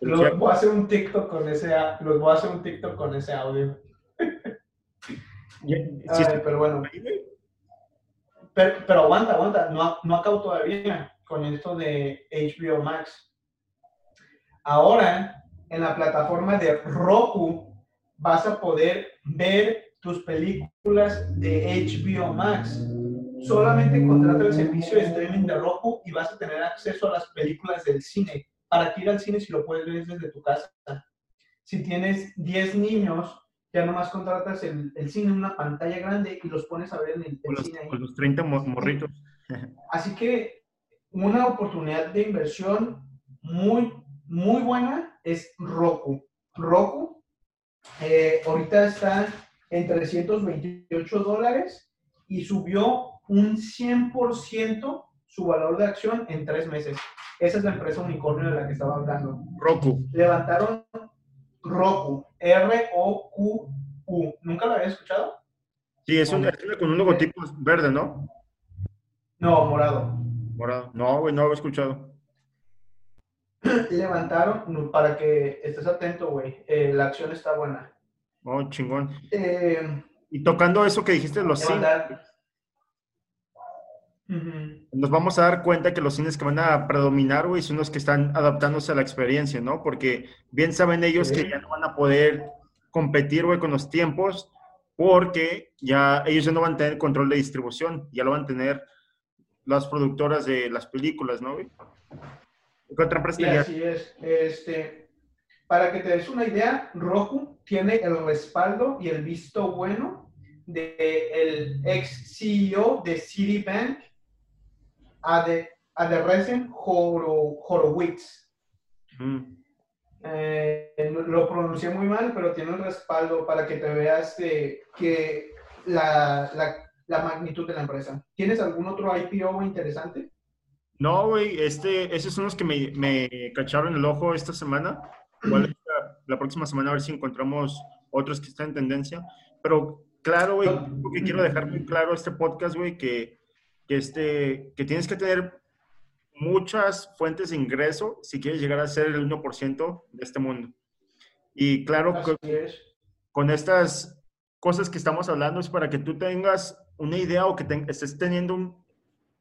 Los voy a hacer un TikTok con ese, los voy a hacer un TikTok con ese audio. pero bueno. Pero, aguanta, aguanta, no, no acabo todavía con esto de HBO Max. Ahora en la plataforma de Roku vas a poder ver tus películas de HBO Max. Solamente contrata el servicio de streaming de Roku y vas a tener acceso a las películas del cine. Para que ir al cine si lo puedes ver desde tu casa. Si tienes 10 niños, ya nomás contratas el, el cine en una pantalla grande y los pones a ver en el, cine. Con los 30 morritos. Así que una oportunidad de inversión muy, muy buena es Roku. Roku eh, ahorita está en 328 dólares y subió un 100% su valor de acción en tres meses. Esa es la empresa unicornio de la que estaba hablando. Roku. Levantaron Roku, R-O-Q-U. ¿Nunca lo había escuchado? Sí, es una, con un logotipo verde, ¿no? No, morado. Morado. No, güey, no lo he escuchado. Levantaron, para que estés atento, güey. Eh, la acción está buena. Oh, chingón. Eh, y tocando eso que dijiste, los cines. Nos vamos a dar cuenta que los cines que van a predominar, güey, son los que están adaptándose a la experiencia, ¿no? Porque bien saben ellos que ya no van a poder competir, güey, con los tiempos, porque ya ellos ya no van a tener control de distribución, ya lo van a tener las productoras de las películas, ¿no, güey? Sí, así es. Este, para que te des una idea, Roku tiene el respaldo y el visto bueno del ex CEO de Citibank, Aderesen Horowitz. Mm. Eh, lo pronuncié muy mal, pero tiene el respaldo para que te veas que la, la, magnitud de la empresa. ¿Tienes algún otro IPO interesante? No, güey, este, esos son los que me, me cacharon el ojo esta semana. Igual la, próxima semana a ver si encontramos otros que están en tendencia. Pero claro, güey, que quiero dejar muy claro este podcast, güey, que, que, este, que tienes que tener muchas fuentes de ingreso si quieres llegar a ser el 1% de este mundo. Y claro, con, con estas cosas que estamos hablando es para que tú tengas una idea o que estés teniendo un,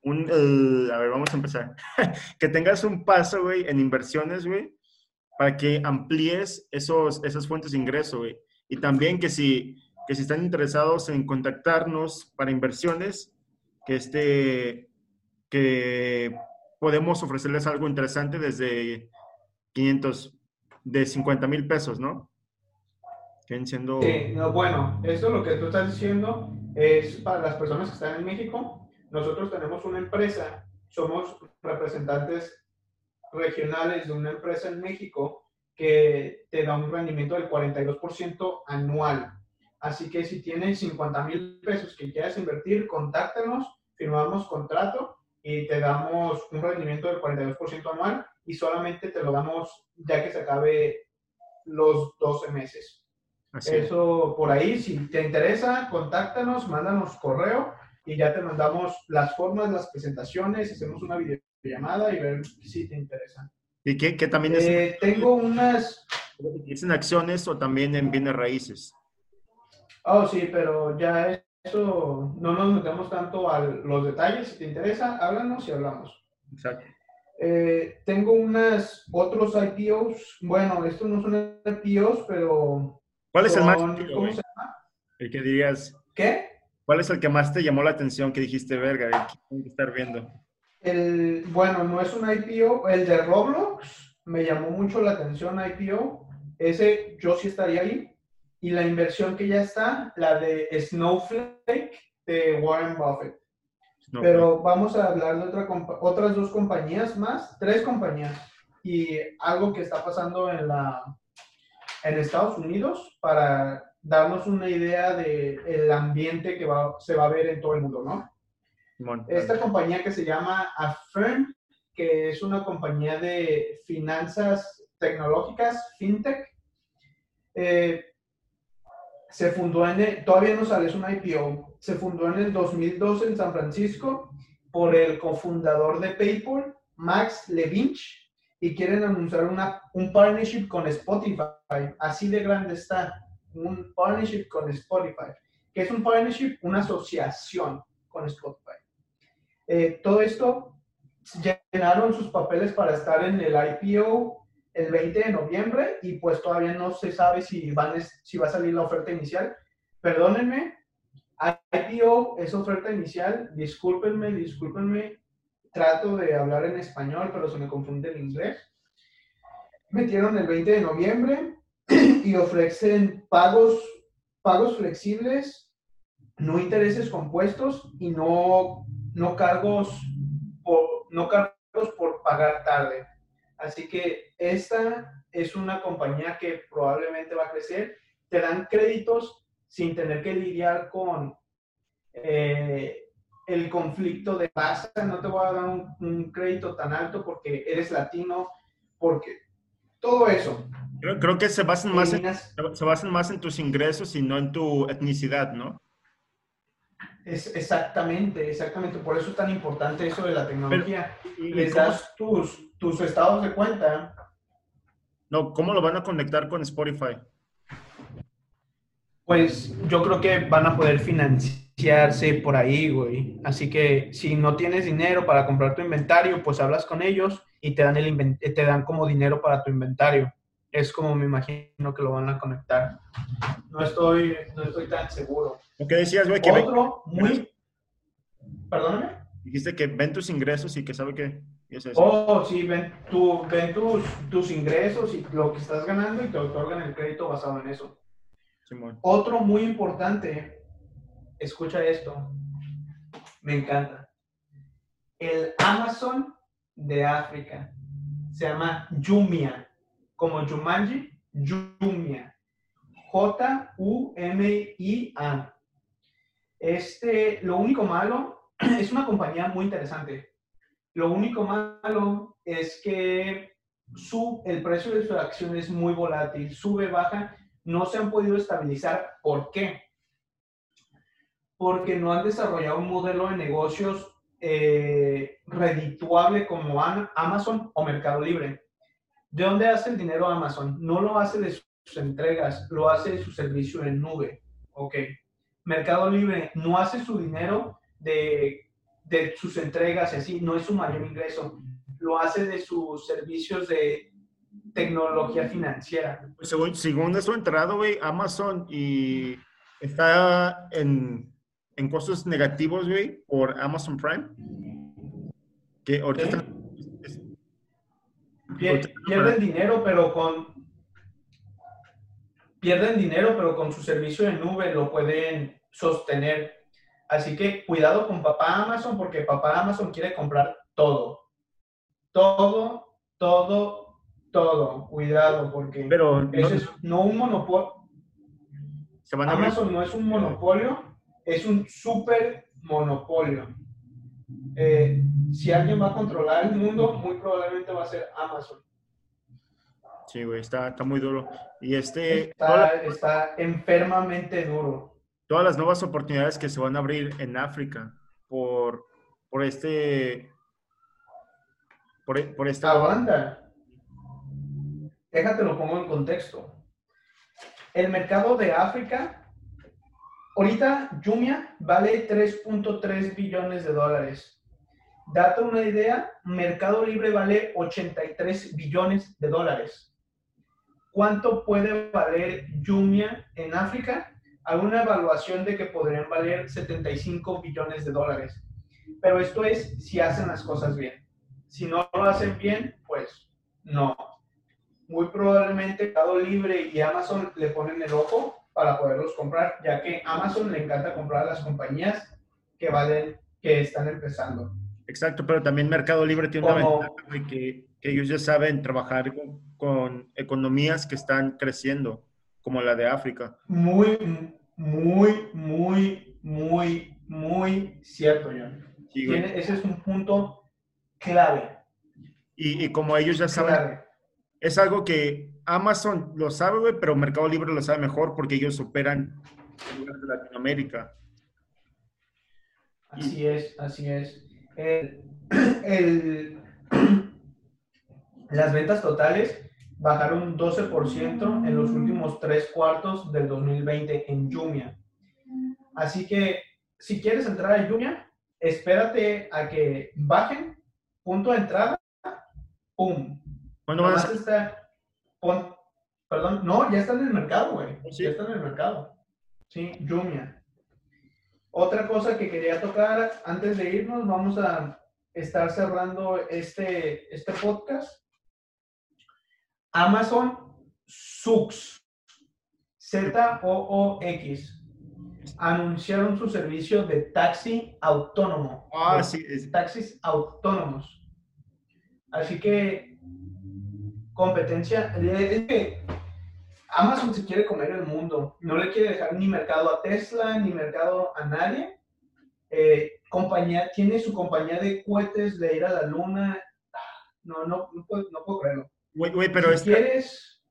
un, a ver, vamos a empezar. que tengas un paso, güey, en inversiones, güey, para que amplíes esos, esas fuentes de ingreso, güey. Y también que si, que si están interesados en contactarnos para inversiones, que este, que podemos ofrecerles algo interesante desde 500, de 50 mil pesos, ¿no? Siendo... Bueno, eso lo que tú estás diciendo es para las personas que están en México, nosotros tenemos una empresa, somos representantes regionales de una empresa en México que te da un rendimiento del 42% anual. Así que si tienes 50 mil pesos que quieras invertir, contáctanos, firmamos contrato y te damos un rendimiento del 42% anual y solamente te lo damos ya que se acabe los 12 meses. Eso por ahí, si te interesa, contáctanos, mándanos correo y ya te mandamos las formas, las presentaciones, hacemos una videollamada y ver si te interesa. ¿Y qué, también es? Eh, tengo unas... ¿Es en acciones o también en bienes raíces? Oh, sí, pero ya eso no nos metemos tanto a los detalles. Si te interesa, háblanos y hablamos. Exacto. Eh, tengo unas otros IPOs. Bueno, estos no son IPOs, pero. ¿Cuál es el más? ¿Cómo se llama? El que dirías. ¿Qué? ¿Cuál es el que más te llamó la atención que dijiste, verga, hay que estar viendo? El, bueno, no es un IPO, el de Roblox me llamó mucho la atención IPO. Ese yo sí estaría ahí. Y la inversión que ya está, la de Snowflake de Warren Buffett. Pero vamos a hablar de otra, otras dos compañías más, tres compañías. Y algo que está pasando en, la, en Estados Unidos para darnos una idea del el ambiente que va, se va a ver en todo el mundo, ¿no? Esta compañía que se llama Affirm, que es una compañía de finanzas tecnológicas, fintech, eh, se fundó en, el, todavía no sale, es un IPO, se fundó en el 2012 en San Francisco por el cofundador de PayPal, Max Levinch, y quieren anunciar una, un partnership con Spotify. Así de grande está un partnership con Spotify. ¿Qué es un partnership? Una asociación con Spotify. Eh, todo esto llenaron sus papeles para estar en el IPO el 20 de noviembre y pues todavía no se sabe si, van, si va a salir la oferta inicial. Perdónenme, IPO es oferta inicial, discúlpenme, discúlpenme, trato de hablar en español, pero se me confunde el inglés. Metieron el 20 de noviembre y ofrecen pagos, pagos flexibles, no intereses compuestos y no, no, cargos por, no cargos por pagar tarde. Así que esta es una compañía que probablemente va a crecer. Te dan créditos sin tener que lidiar con eh, el conflicto de base. No te voy a dar un, crédito tan alto porque eres latino, porque todo eso. Creo, que se basan, más en, se basan más en tus ingresos y no en tu etnicidad, ¿no? Es exactamente, exactamente. Por eso es tan importante eso de la tecnología. Les das tus, tus estados de cuenta. No, ¿cómo lo van a conectar con Spotify? Pues yo creo que van a poder financiarse por ahí, güey. Así que si no tienes dinero para comprar tu inventario, pues hablas con ellos y te dan, el te dan como dinero para tu inventario. Es como me imagino que lo van a conectar. No estoy, no estoy tan seguro. ¿Qué decías, güey? Que Otro muy... Perdóname. Dijiste que ven tus ingresos y que sabe que es eso. Oh, sí, ven, tú, ven tus, tus ingresos y lo que estás ganando y te otorgan el crédito basado en eso. Otro muy importante, escucha esto, me encanta. El Amazon de África se llama Jumia, como Jumanji, Jumia. J-U-M-I-A. Este, lo único malo, es una compañía muy interesante. Lo único malo es que su, el precio de su acción es muy volátil, sube, baja no se han podido estabilizar. ¿Por qué? Porque no han desarrollado un modelo de negocios eh, redituable como Amazon o Mercado Libre. ¿De dónde hace el dinero Amazon? No lo hace de sus entregas, lo hace de su servicio en nube. Ok. Mercado Libre no hace su dinero de, de sus entregas así, no es su mayor ingreso. Lo hace de sus servicios de tecnología financiera. Pues según, según eso entrado, güey, Amazon y está en, en costos negativos, güey, por Amazon Prime. Que ahorita pierden dinero, pero con pierden dinero, pero con su servicio de nube lo pueden sostener. Así que cuidado con papá Amazon, porque papá Amazon quiere comprar todo. Todo, todo, todo, cuidado, porque Pero no, es no un monopolio. Amazon no es un monopolio, es un super monopolio. Eh, si alguien va a controlar el mundo, muy probablemente va a ser Amazon. Sí, güey, está, está muy duro. Y este... Está, está enfermamente duro. Todas las nuevas oportunidades que se van a abrir en África por, por este... Por, por esta... banda déjate lo pongo en contexto. El mercado de África, ahorita Jumia vale 3.3 billones de dólares. Date una idea, Mercado Libre vale 83 billones de dólares. ¿Cuánto puede valer Jumia en África? Hay una evaluación de que podrían valer 75 billones de dólares. Pero esto es si hacen las cosas bien. Si no lo hacen bien, pues no muy probablemente Mercado Libre y Amazon le ponen el ojo para poderlos comprar, ya que Amazon le encanta comprar a las compañías que valen, que están empezando. Exacto, pero también Mercado Libre tiene una ventaja de que, que, ellos ya saben trabajar con, economías que están creciendo, como la de África. Muy, muy, muy, muy, muy cierto, John. ese es un punto clave. Y, y como ellos ya saben es algo que Amazon lo sabe, pero Mercado Libre lo sabe mejor porque ellos operan en lugares de Latinoamérica. Así es, así es. las ventas totales bajaron un 12% en los últimos tres cuartos del 2020 en Jumia. Así que si quieres entrar a Jumia, espérate a que bajen, punto de entrada, ¡pum! ¿Cuándo van, perdón, no, ya están en el mercado, güey. ¿Oh, ya están en el mercado. Sí, Jumia. Otra cosa que quería tocar antes de irnos, vamos a estar cerrando este, este podcast. Amazon Sux, Z-O-O-X, anunciaron su servicio de taxi autónomo. Ah, sí. Taxis autónomos. Así que, competencia. Amazon se quiere comer el mundo. No le quiere dejar ni mercado a Tesla, ni mercado a nadie. Eh, compañía, tiene su compañía de cohetes de ir a la luna. No, no, no puedo, no puedo creerlo. Güey, pero si quieres...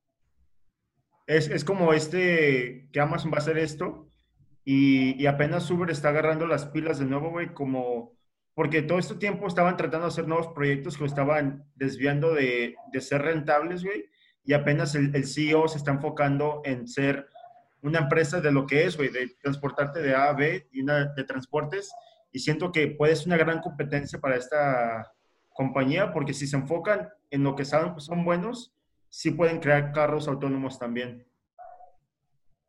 Es, es, como este, que Amazon va a hacer esto y, y apenas Uber está agarrando las pilas de nuevo, güey, como... Porque todo este tiempo estaban tratando de hacer nuevos proyectos que lo estaban desviando de, de ser rentables, güey, y apenas el, el, CEO se está enfocando en ser una empresa de lo que es, güey, de transportarte de A a B y una de transportes, y siento que puede ser una gran competencia para esta compañía, porque si se enfocan en lo que saben, son buenos, sí pueden crear carros autónomos también.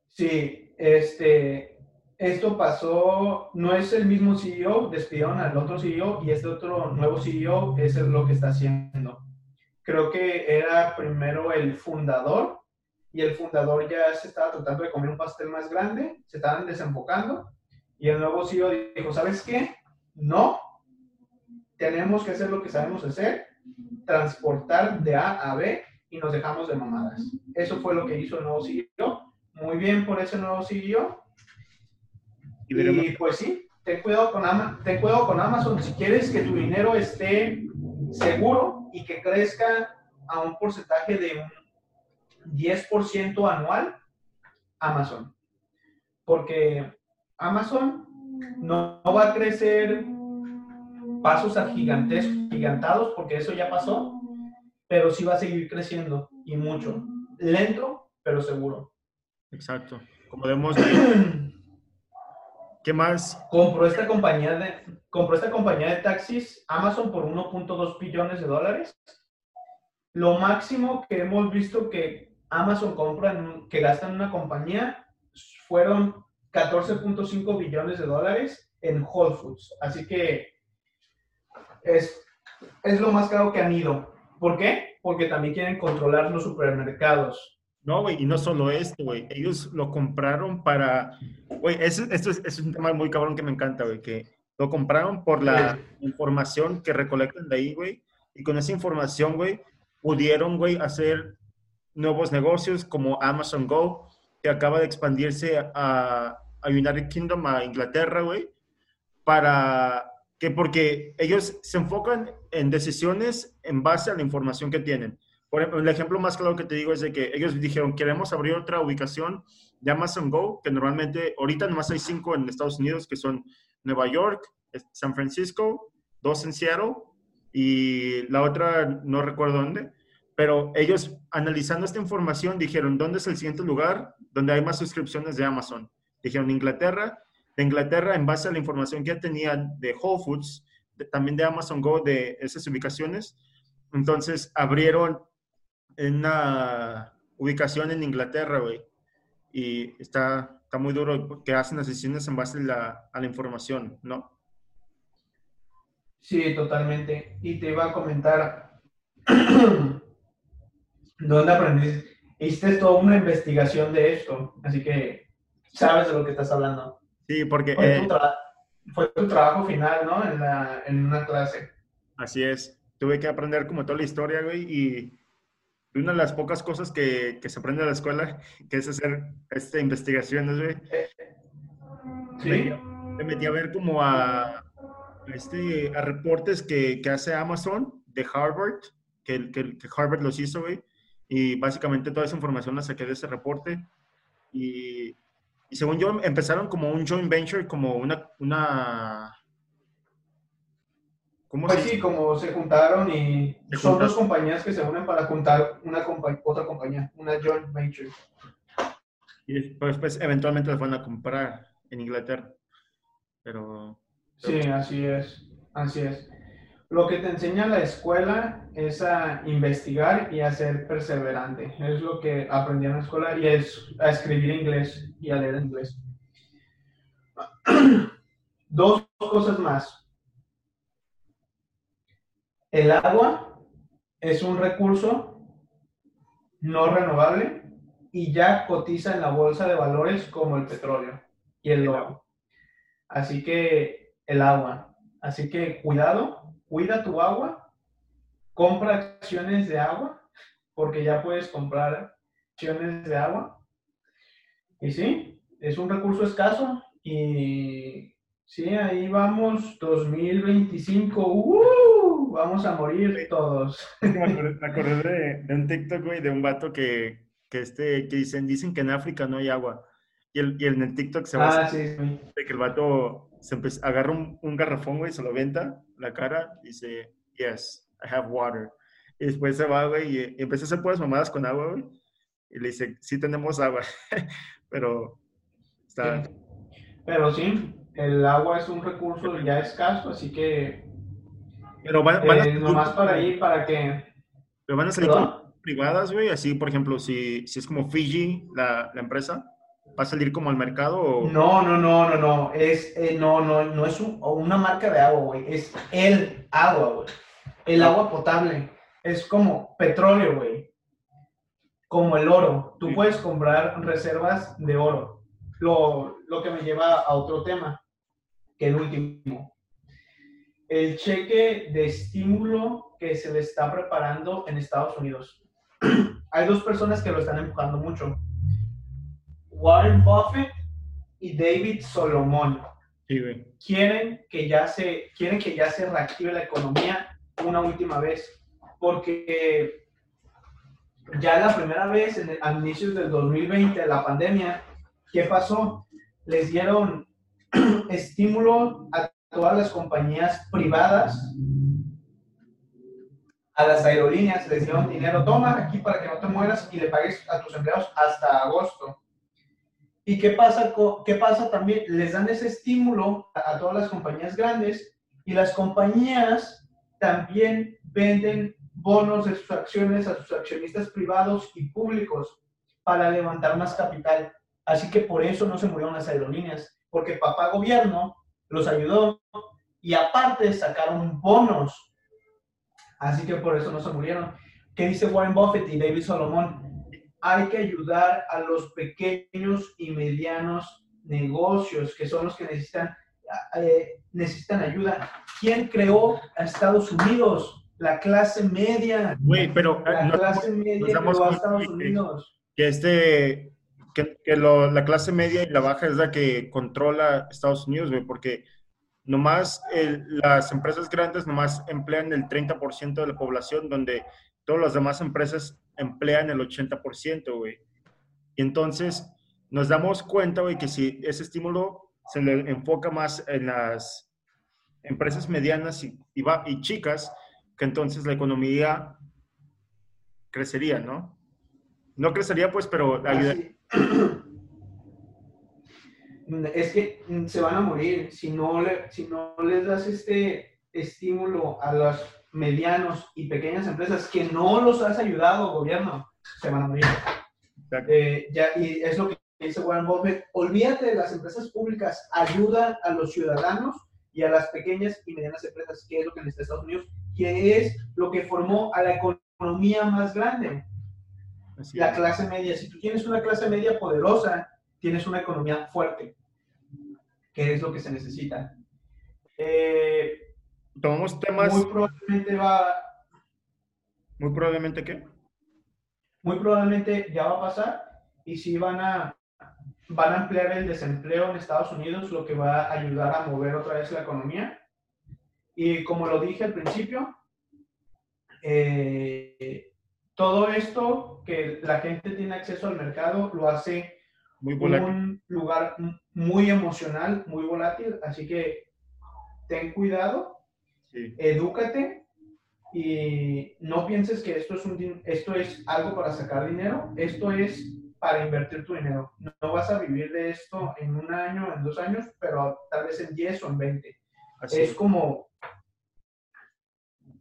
Sí, este, esto pasó, no es el mismo CEO, despidieron al otro CEO y este otro nuevo CEO es lo que está haciendo. Creo que era primero el fundador y el fundador ya se estaba tratando de comer un pastel más grande, se estaban desenfocando y el nuevo CEO dijo, ¿sabes qué? No, tenemos que hacer lo que sabemos hacer, transportar de A a B y nos dejamos de mamadas. Eso fue lo que hizo el nuevo CEO. Muy bien por ese nuevo CEO. Y, pues sí, ten cuidado, con ten cuidado con Amazon. Si quieres que tu dinero esté seguro y que crezca a un porcentaje de un 10% anual, Amazon. Porque Amazon no va a crecer pasos gigantescos, gigantados, porque eso ya pasó, pero sí va a seguir creciendo y mucho. Lento, pero seguro. Exacto. Como vemos, ¿qué más? Compró esta compañía de, compró esta compañía de taxis Amazon por 1.2 billones de dólares. Lo máximo que hemos visto que Amazon compra, que gasta en una compañía, fueron 14.5 billones de dólares en Whole Foods. Así que es, es lo más caro que han ido. ¿Por qué? Porque también quieren controlar los supermercados. No, güey, y no solo esto, güey. Ellos lo compraron para. Güey, esto es, un tema muy cabrón que me encanta, güey. Que lo compraron por la información que recolectan de ahí, güey. Y con esa información, güey, pudieron, güey, hacer nuevos negocios como Amazon Go, que acaba de expandirse a, a United Kingdom, a Inglaterra, güey, para que porque ellos se enfocan en decisiones en base a la información que tienen. Por ejemplo, el ejemplo más claro que te digo es de que ellos dijeron, queremos abrir otra ubicación de Amazon Go, que normalmente, ahorita nomás hay cinco en Estados Unidos, que son Nueva York, San Francisco, dos en Seattle y la otra no recuerdo dónde, pero ellos analizando esta información dijeron, ¿dónde es el siguiente lugar donde hay más suscripciones de Amazon? Dijeron Inglaterra de Inglaterra en base a la información que ya tenían de Whole Foods, también de Amazon Go, de esas ubicaciones. Entonces abrieron una ubicación en Inglaterra, güey. Y está, está muy duro que hacen las decisiones en base a la, a la información, ¿no? Sí, totalmente. Y te iba a comentar, ¿dónde aprendiste? Hiciste toda una investigación de esto, así que sabes de lo que estás hablando. Sí, porque... Eh, fue, tu, trabajo final, ¿no? En, la, en una clase. Así es. Tuve que aprender como toda la historia, güey, y una de las pocas cosas que, que se aprende en la escuela, que es hacer esta investigación, güey. Sí. Me, metí a ver como a, este, a reportes que, que hace Amazon de Harvard, que, que, que Harvard los hizo, güey, y básicamente toda esa información la saqué de ese reporte. Y y según yo, empezaron como un joint venture, como una... una ¿Cómo pues sí, como se juntaron y son dos compañías que se unen para juntar una otra compañía, una joint venture. Y después, pues, eventualmente las van a comprar en Inglaterra. Pero... Sí, así es, así es. Lo que te enseña la escuela es a investigar y a ser perseverante. Es lo que aprendí en la escuela y es a escribir inglés y a leer inglés. Dos cosas más. El agua es un recurso no renovable y ya cotiza en la bolsa de valores como el petróleo y el oro. Así que el agua. Así que cuidado, cuida tu agua, compra acciones de agua, porque ya puedes comprar acciones de agua. Y sí, es un recurso escaso y sí, ahí vamos, 2025, ¡uh! Vamos a morir todos. Me acordé, de, un TikTok, güey, de un vato que, que, este, que dicen, dicen que en África no hay agua. Y, el, y en el TikTok se va ah, de que el vato se agarra un, un garrafón, güey, se lo venta la cara y dice, yes, I have water. Y después se va, güey, y, empieza a hacer puras mamadas con agua, güey. Y le dice, sí tenemos agua, pero está... Pero sí, el agua es un recurso ya escaso, así que... Pero van, van eh, nomás para ir, para que... Pero van a salir privadas, güey, así, por ejemplo, si, si es como Fiji, la, la empresa, ¿Va a salir como al mercado? O... No, no, no, no, no. Es, eh, no, no, no es una marca de agua, güey. Es el agua, güey. El ah. agua potable. Es como petróleo, güey. Como el oro. Tú puedes comprar reservas de oro. Lo, lo que me lleva a otro tema, que el último. El cheque de estímulo que se le está preparando en Estados Unidos. Hay dos personas que lo están empujando mucho Warren Buffett y David Solomon. quieren, que ya se, quieren que ya se reactive la economía una última vez, porque ya la primera vez, en a inicios del 2020, la pandemia, ¿qué pasó? Les dieron estímulo a todas las compañías privadas, a las aerolíneas, les dieron dinero, toma aquí para que no te mueras y le pagues a tus empleados hasta agosto. ¿Y qué pasa, qué pasa también? Les dan ese estímulo a, todas las compañías grandes y las compañías también venden bonos de sus acciones a sus accionistas privados y públicos para levantar más capital. Así que por eso no se murieron las aerolíneas, porque papá gobierno los ayudó y aparte sacaron bonos. Así que por eso no se murieron. ¿Qué dice Warren Buffett y David Solomon? hay que ayudar a los pequeños y medianos negocios, que son los que necesitan, eh, necesitan ayuda. ¿Quién creó a Estados Unidos? La clase media. Güey, pero la clase media creó a Estados Unidos. Que, este, que, que lo, la clase media y la baja es la que controla Estados Unidos, güey, porque nomás las empresas grandes nomás emplean el 30% de la población, donde todas las demás empresas emplean el 80%, güey. Y entonces nos damos cuenta, güey, que si ese estímulo se le enfoca más en las empresas medianas y, y, chicas, que entonces la economía crecería, ¿no? No crecería, pues, pero ayuda. Es que se van a morir si no, le, si no les das este estímulo a las medianos y pequeñas empresas que no los has ayudado, gobierno, se van a morir. Eh, ya, y es lo que dice Warren Buffett, olvídate de las empresas públicas, ayuda a los ciudadanos y a las pequeñas y medianas empresas, que es lo que necesita Estados Unidos, que es lo que formó a la economía más grande, la clase media. Si tú tienes una clase media poderosa, tienes una economía fuerte, que es lo que se necesita. Eh, tomamos temas. Muy probablemente va. Muy probablemente qué? Muy probablemente ya va a pasar y si van a van a ampliar el desempleo en Estados Unidos, lo que va a ayudar a mover otra vez la economía. Y como lo dije al principio, eh, todo esto que la gente tiene acceso al mercado lo hace muy un lugar muy emocional, muy volátil, así que ten cuidado Edúcate y no pienses que esto es, un, esto es algo para sacar dinero, esto es para invertir tu dinero. No, vas a vivir de esto en un año, en dos años, pero tal vez en 10 o en 20. es. como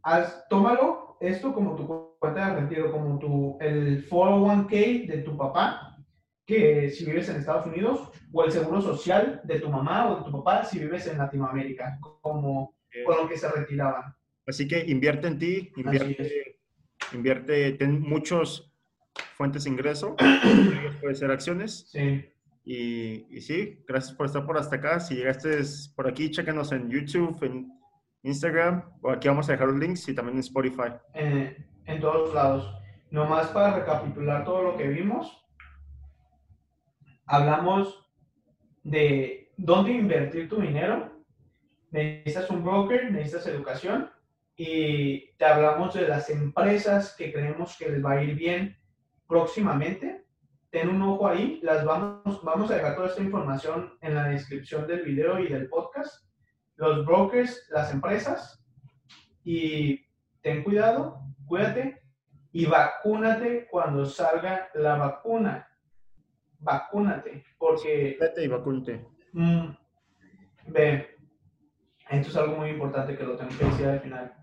haz, tómalo esto como tu cuenta de retiro, como tu, el 401k de tu papá, que si vives en Estados Unidos, o el seguro social de tu mamá o de tu papá si vives en Latinoamérica, como con lo que se retiraban. Así que invierte en ti, invierte, invierte, ten muchos fuentes de ingreso, puede ser acciones. Sí. Y, y, sí, gracias por estar por hasta acá. Si llegaste por aquí, chécanos en YouTube, en Instagram, o aquí vamos a dejar los links y también en Spotify. Eh, en todos lados. Nomás para recapitular todo lo que vimos, hablamos de dónde invertir tu dinero, necesitas un broker, necesitas educación y te hablamos de las empresas que creemos que les va a ir bien próximamente. Ten un ojo ahí, las vamos, vamos a dejar toda esta información en la descripción del video y del podcast. Los brokers, las empresas y ten cuidado, cuídate y vacúnate cuando salga la vacuna. Vacúnate, porque... Vete y vacúnate. Mm, ve, esto es algo muy importante que lo tengo que decir al final.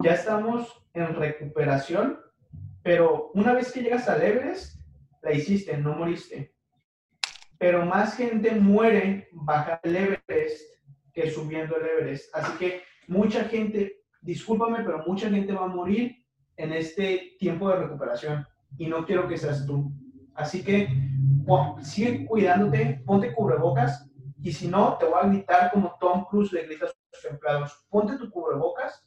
Ya estamos en recuperación, pero una vez que llegas al Everest, la hiciste, no moriste. Pero más gente muere bajando el Everest que subiendo el Everest. Así que mucha gente, discúlpame, pero mucha gente va a morir en este tiempo de recuperación y no quiero que seas tú. Así que sigue cuidándote, ponte cubrebocas y si no, te voy a gritar como Tom Cruise le grita a sus empleados, ponte tu cubrebocas,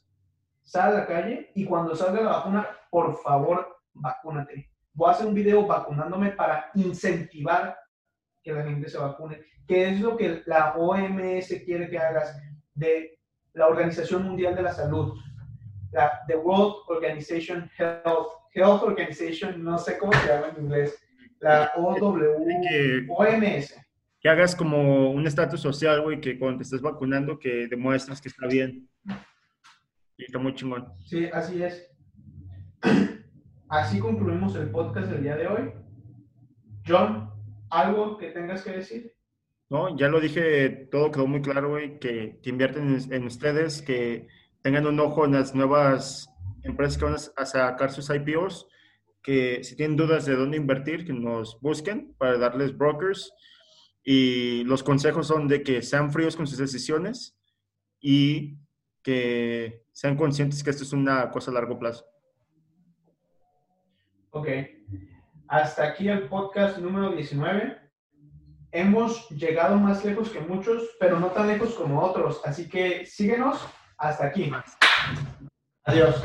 sal a la calle y cuando salga la vacuna, por favor, vacúnate. Voy a hacer un video vacunándome para incentivar que la gente se vacune, que es lo que la OMS quiere que hagas de la Organización Mundial de la Salud la The World Organization Health, Health Organization, no sé cómo se llama en inglés, la OMS. Que hagas como un estatus social, güey, que cuando te estés vacunando, que demuestras que está bien. Y está muy chingón. Sí, así es. Así concluimos el podcast del día de hoy. John, ¿algo que tengas que decir? No, ya lo dije, todo quedó muy claro, güey, que, que invierten en ustedes, que tengan un ojo en las nuevas empresas que van a sacar sus IPOs, que si tienen dudas de dónde invertir, que nos busquen para darles brokers. Y los consejos son de que sean fríos con sus decisiones y que sean conscientes que esto es una cosa a largo plazo. Ok. Hasta aquí el podcast número 19. Hemos llegado más lejos que muchos, pero no tan lejos como otros. Así que síguenos hasta aquí. Adiós.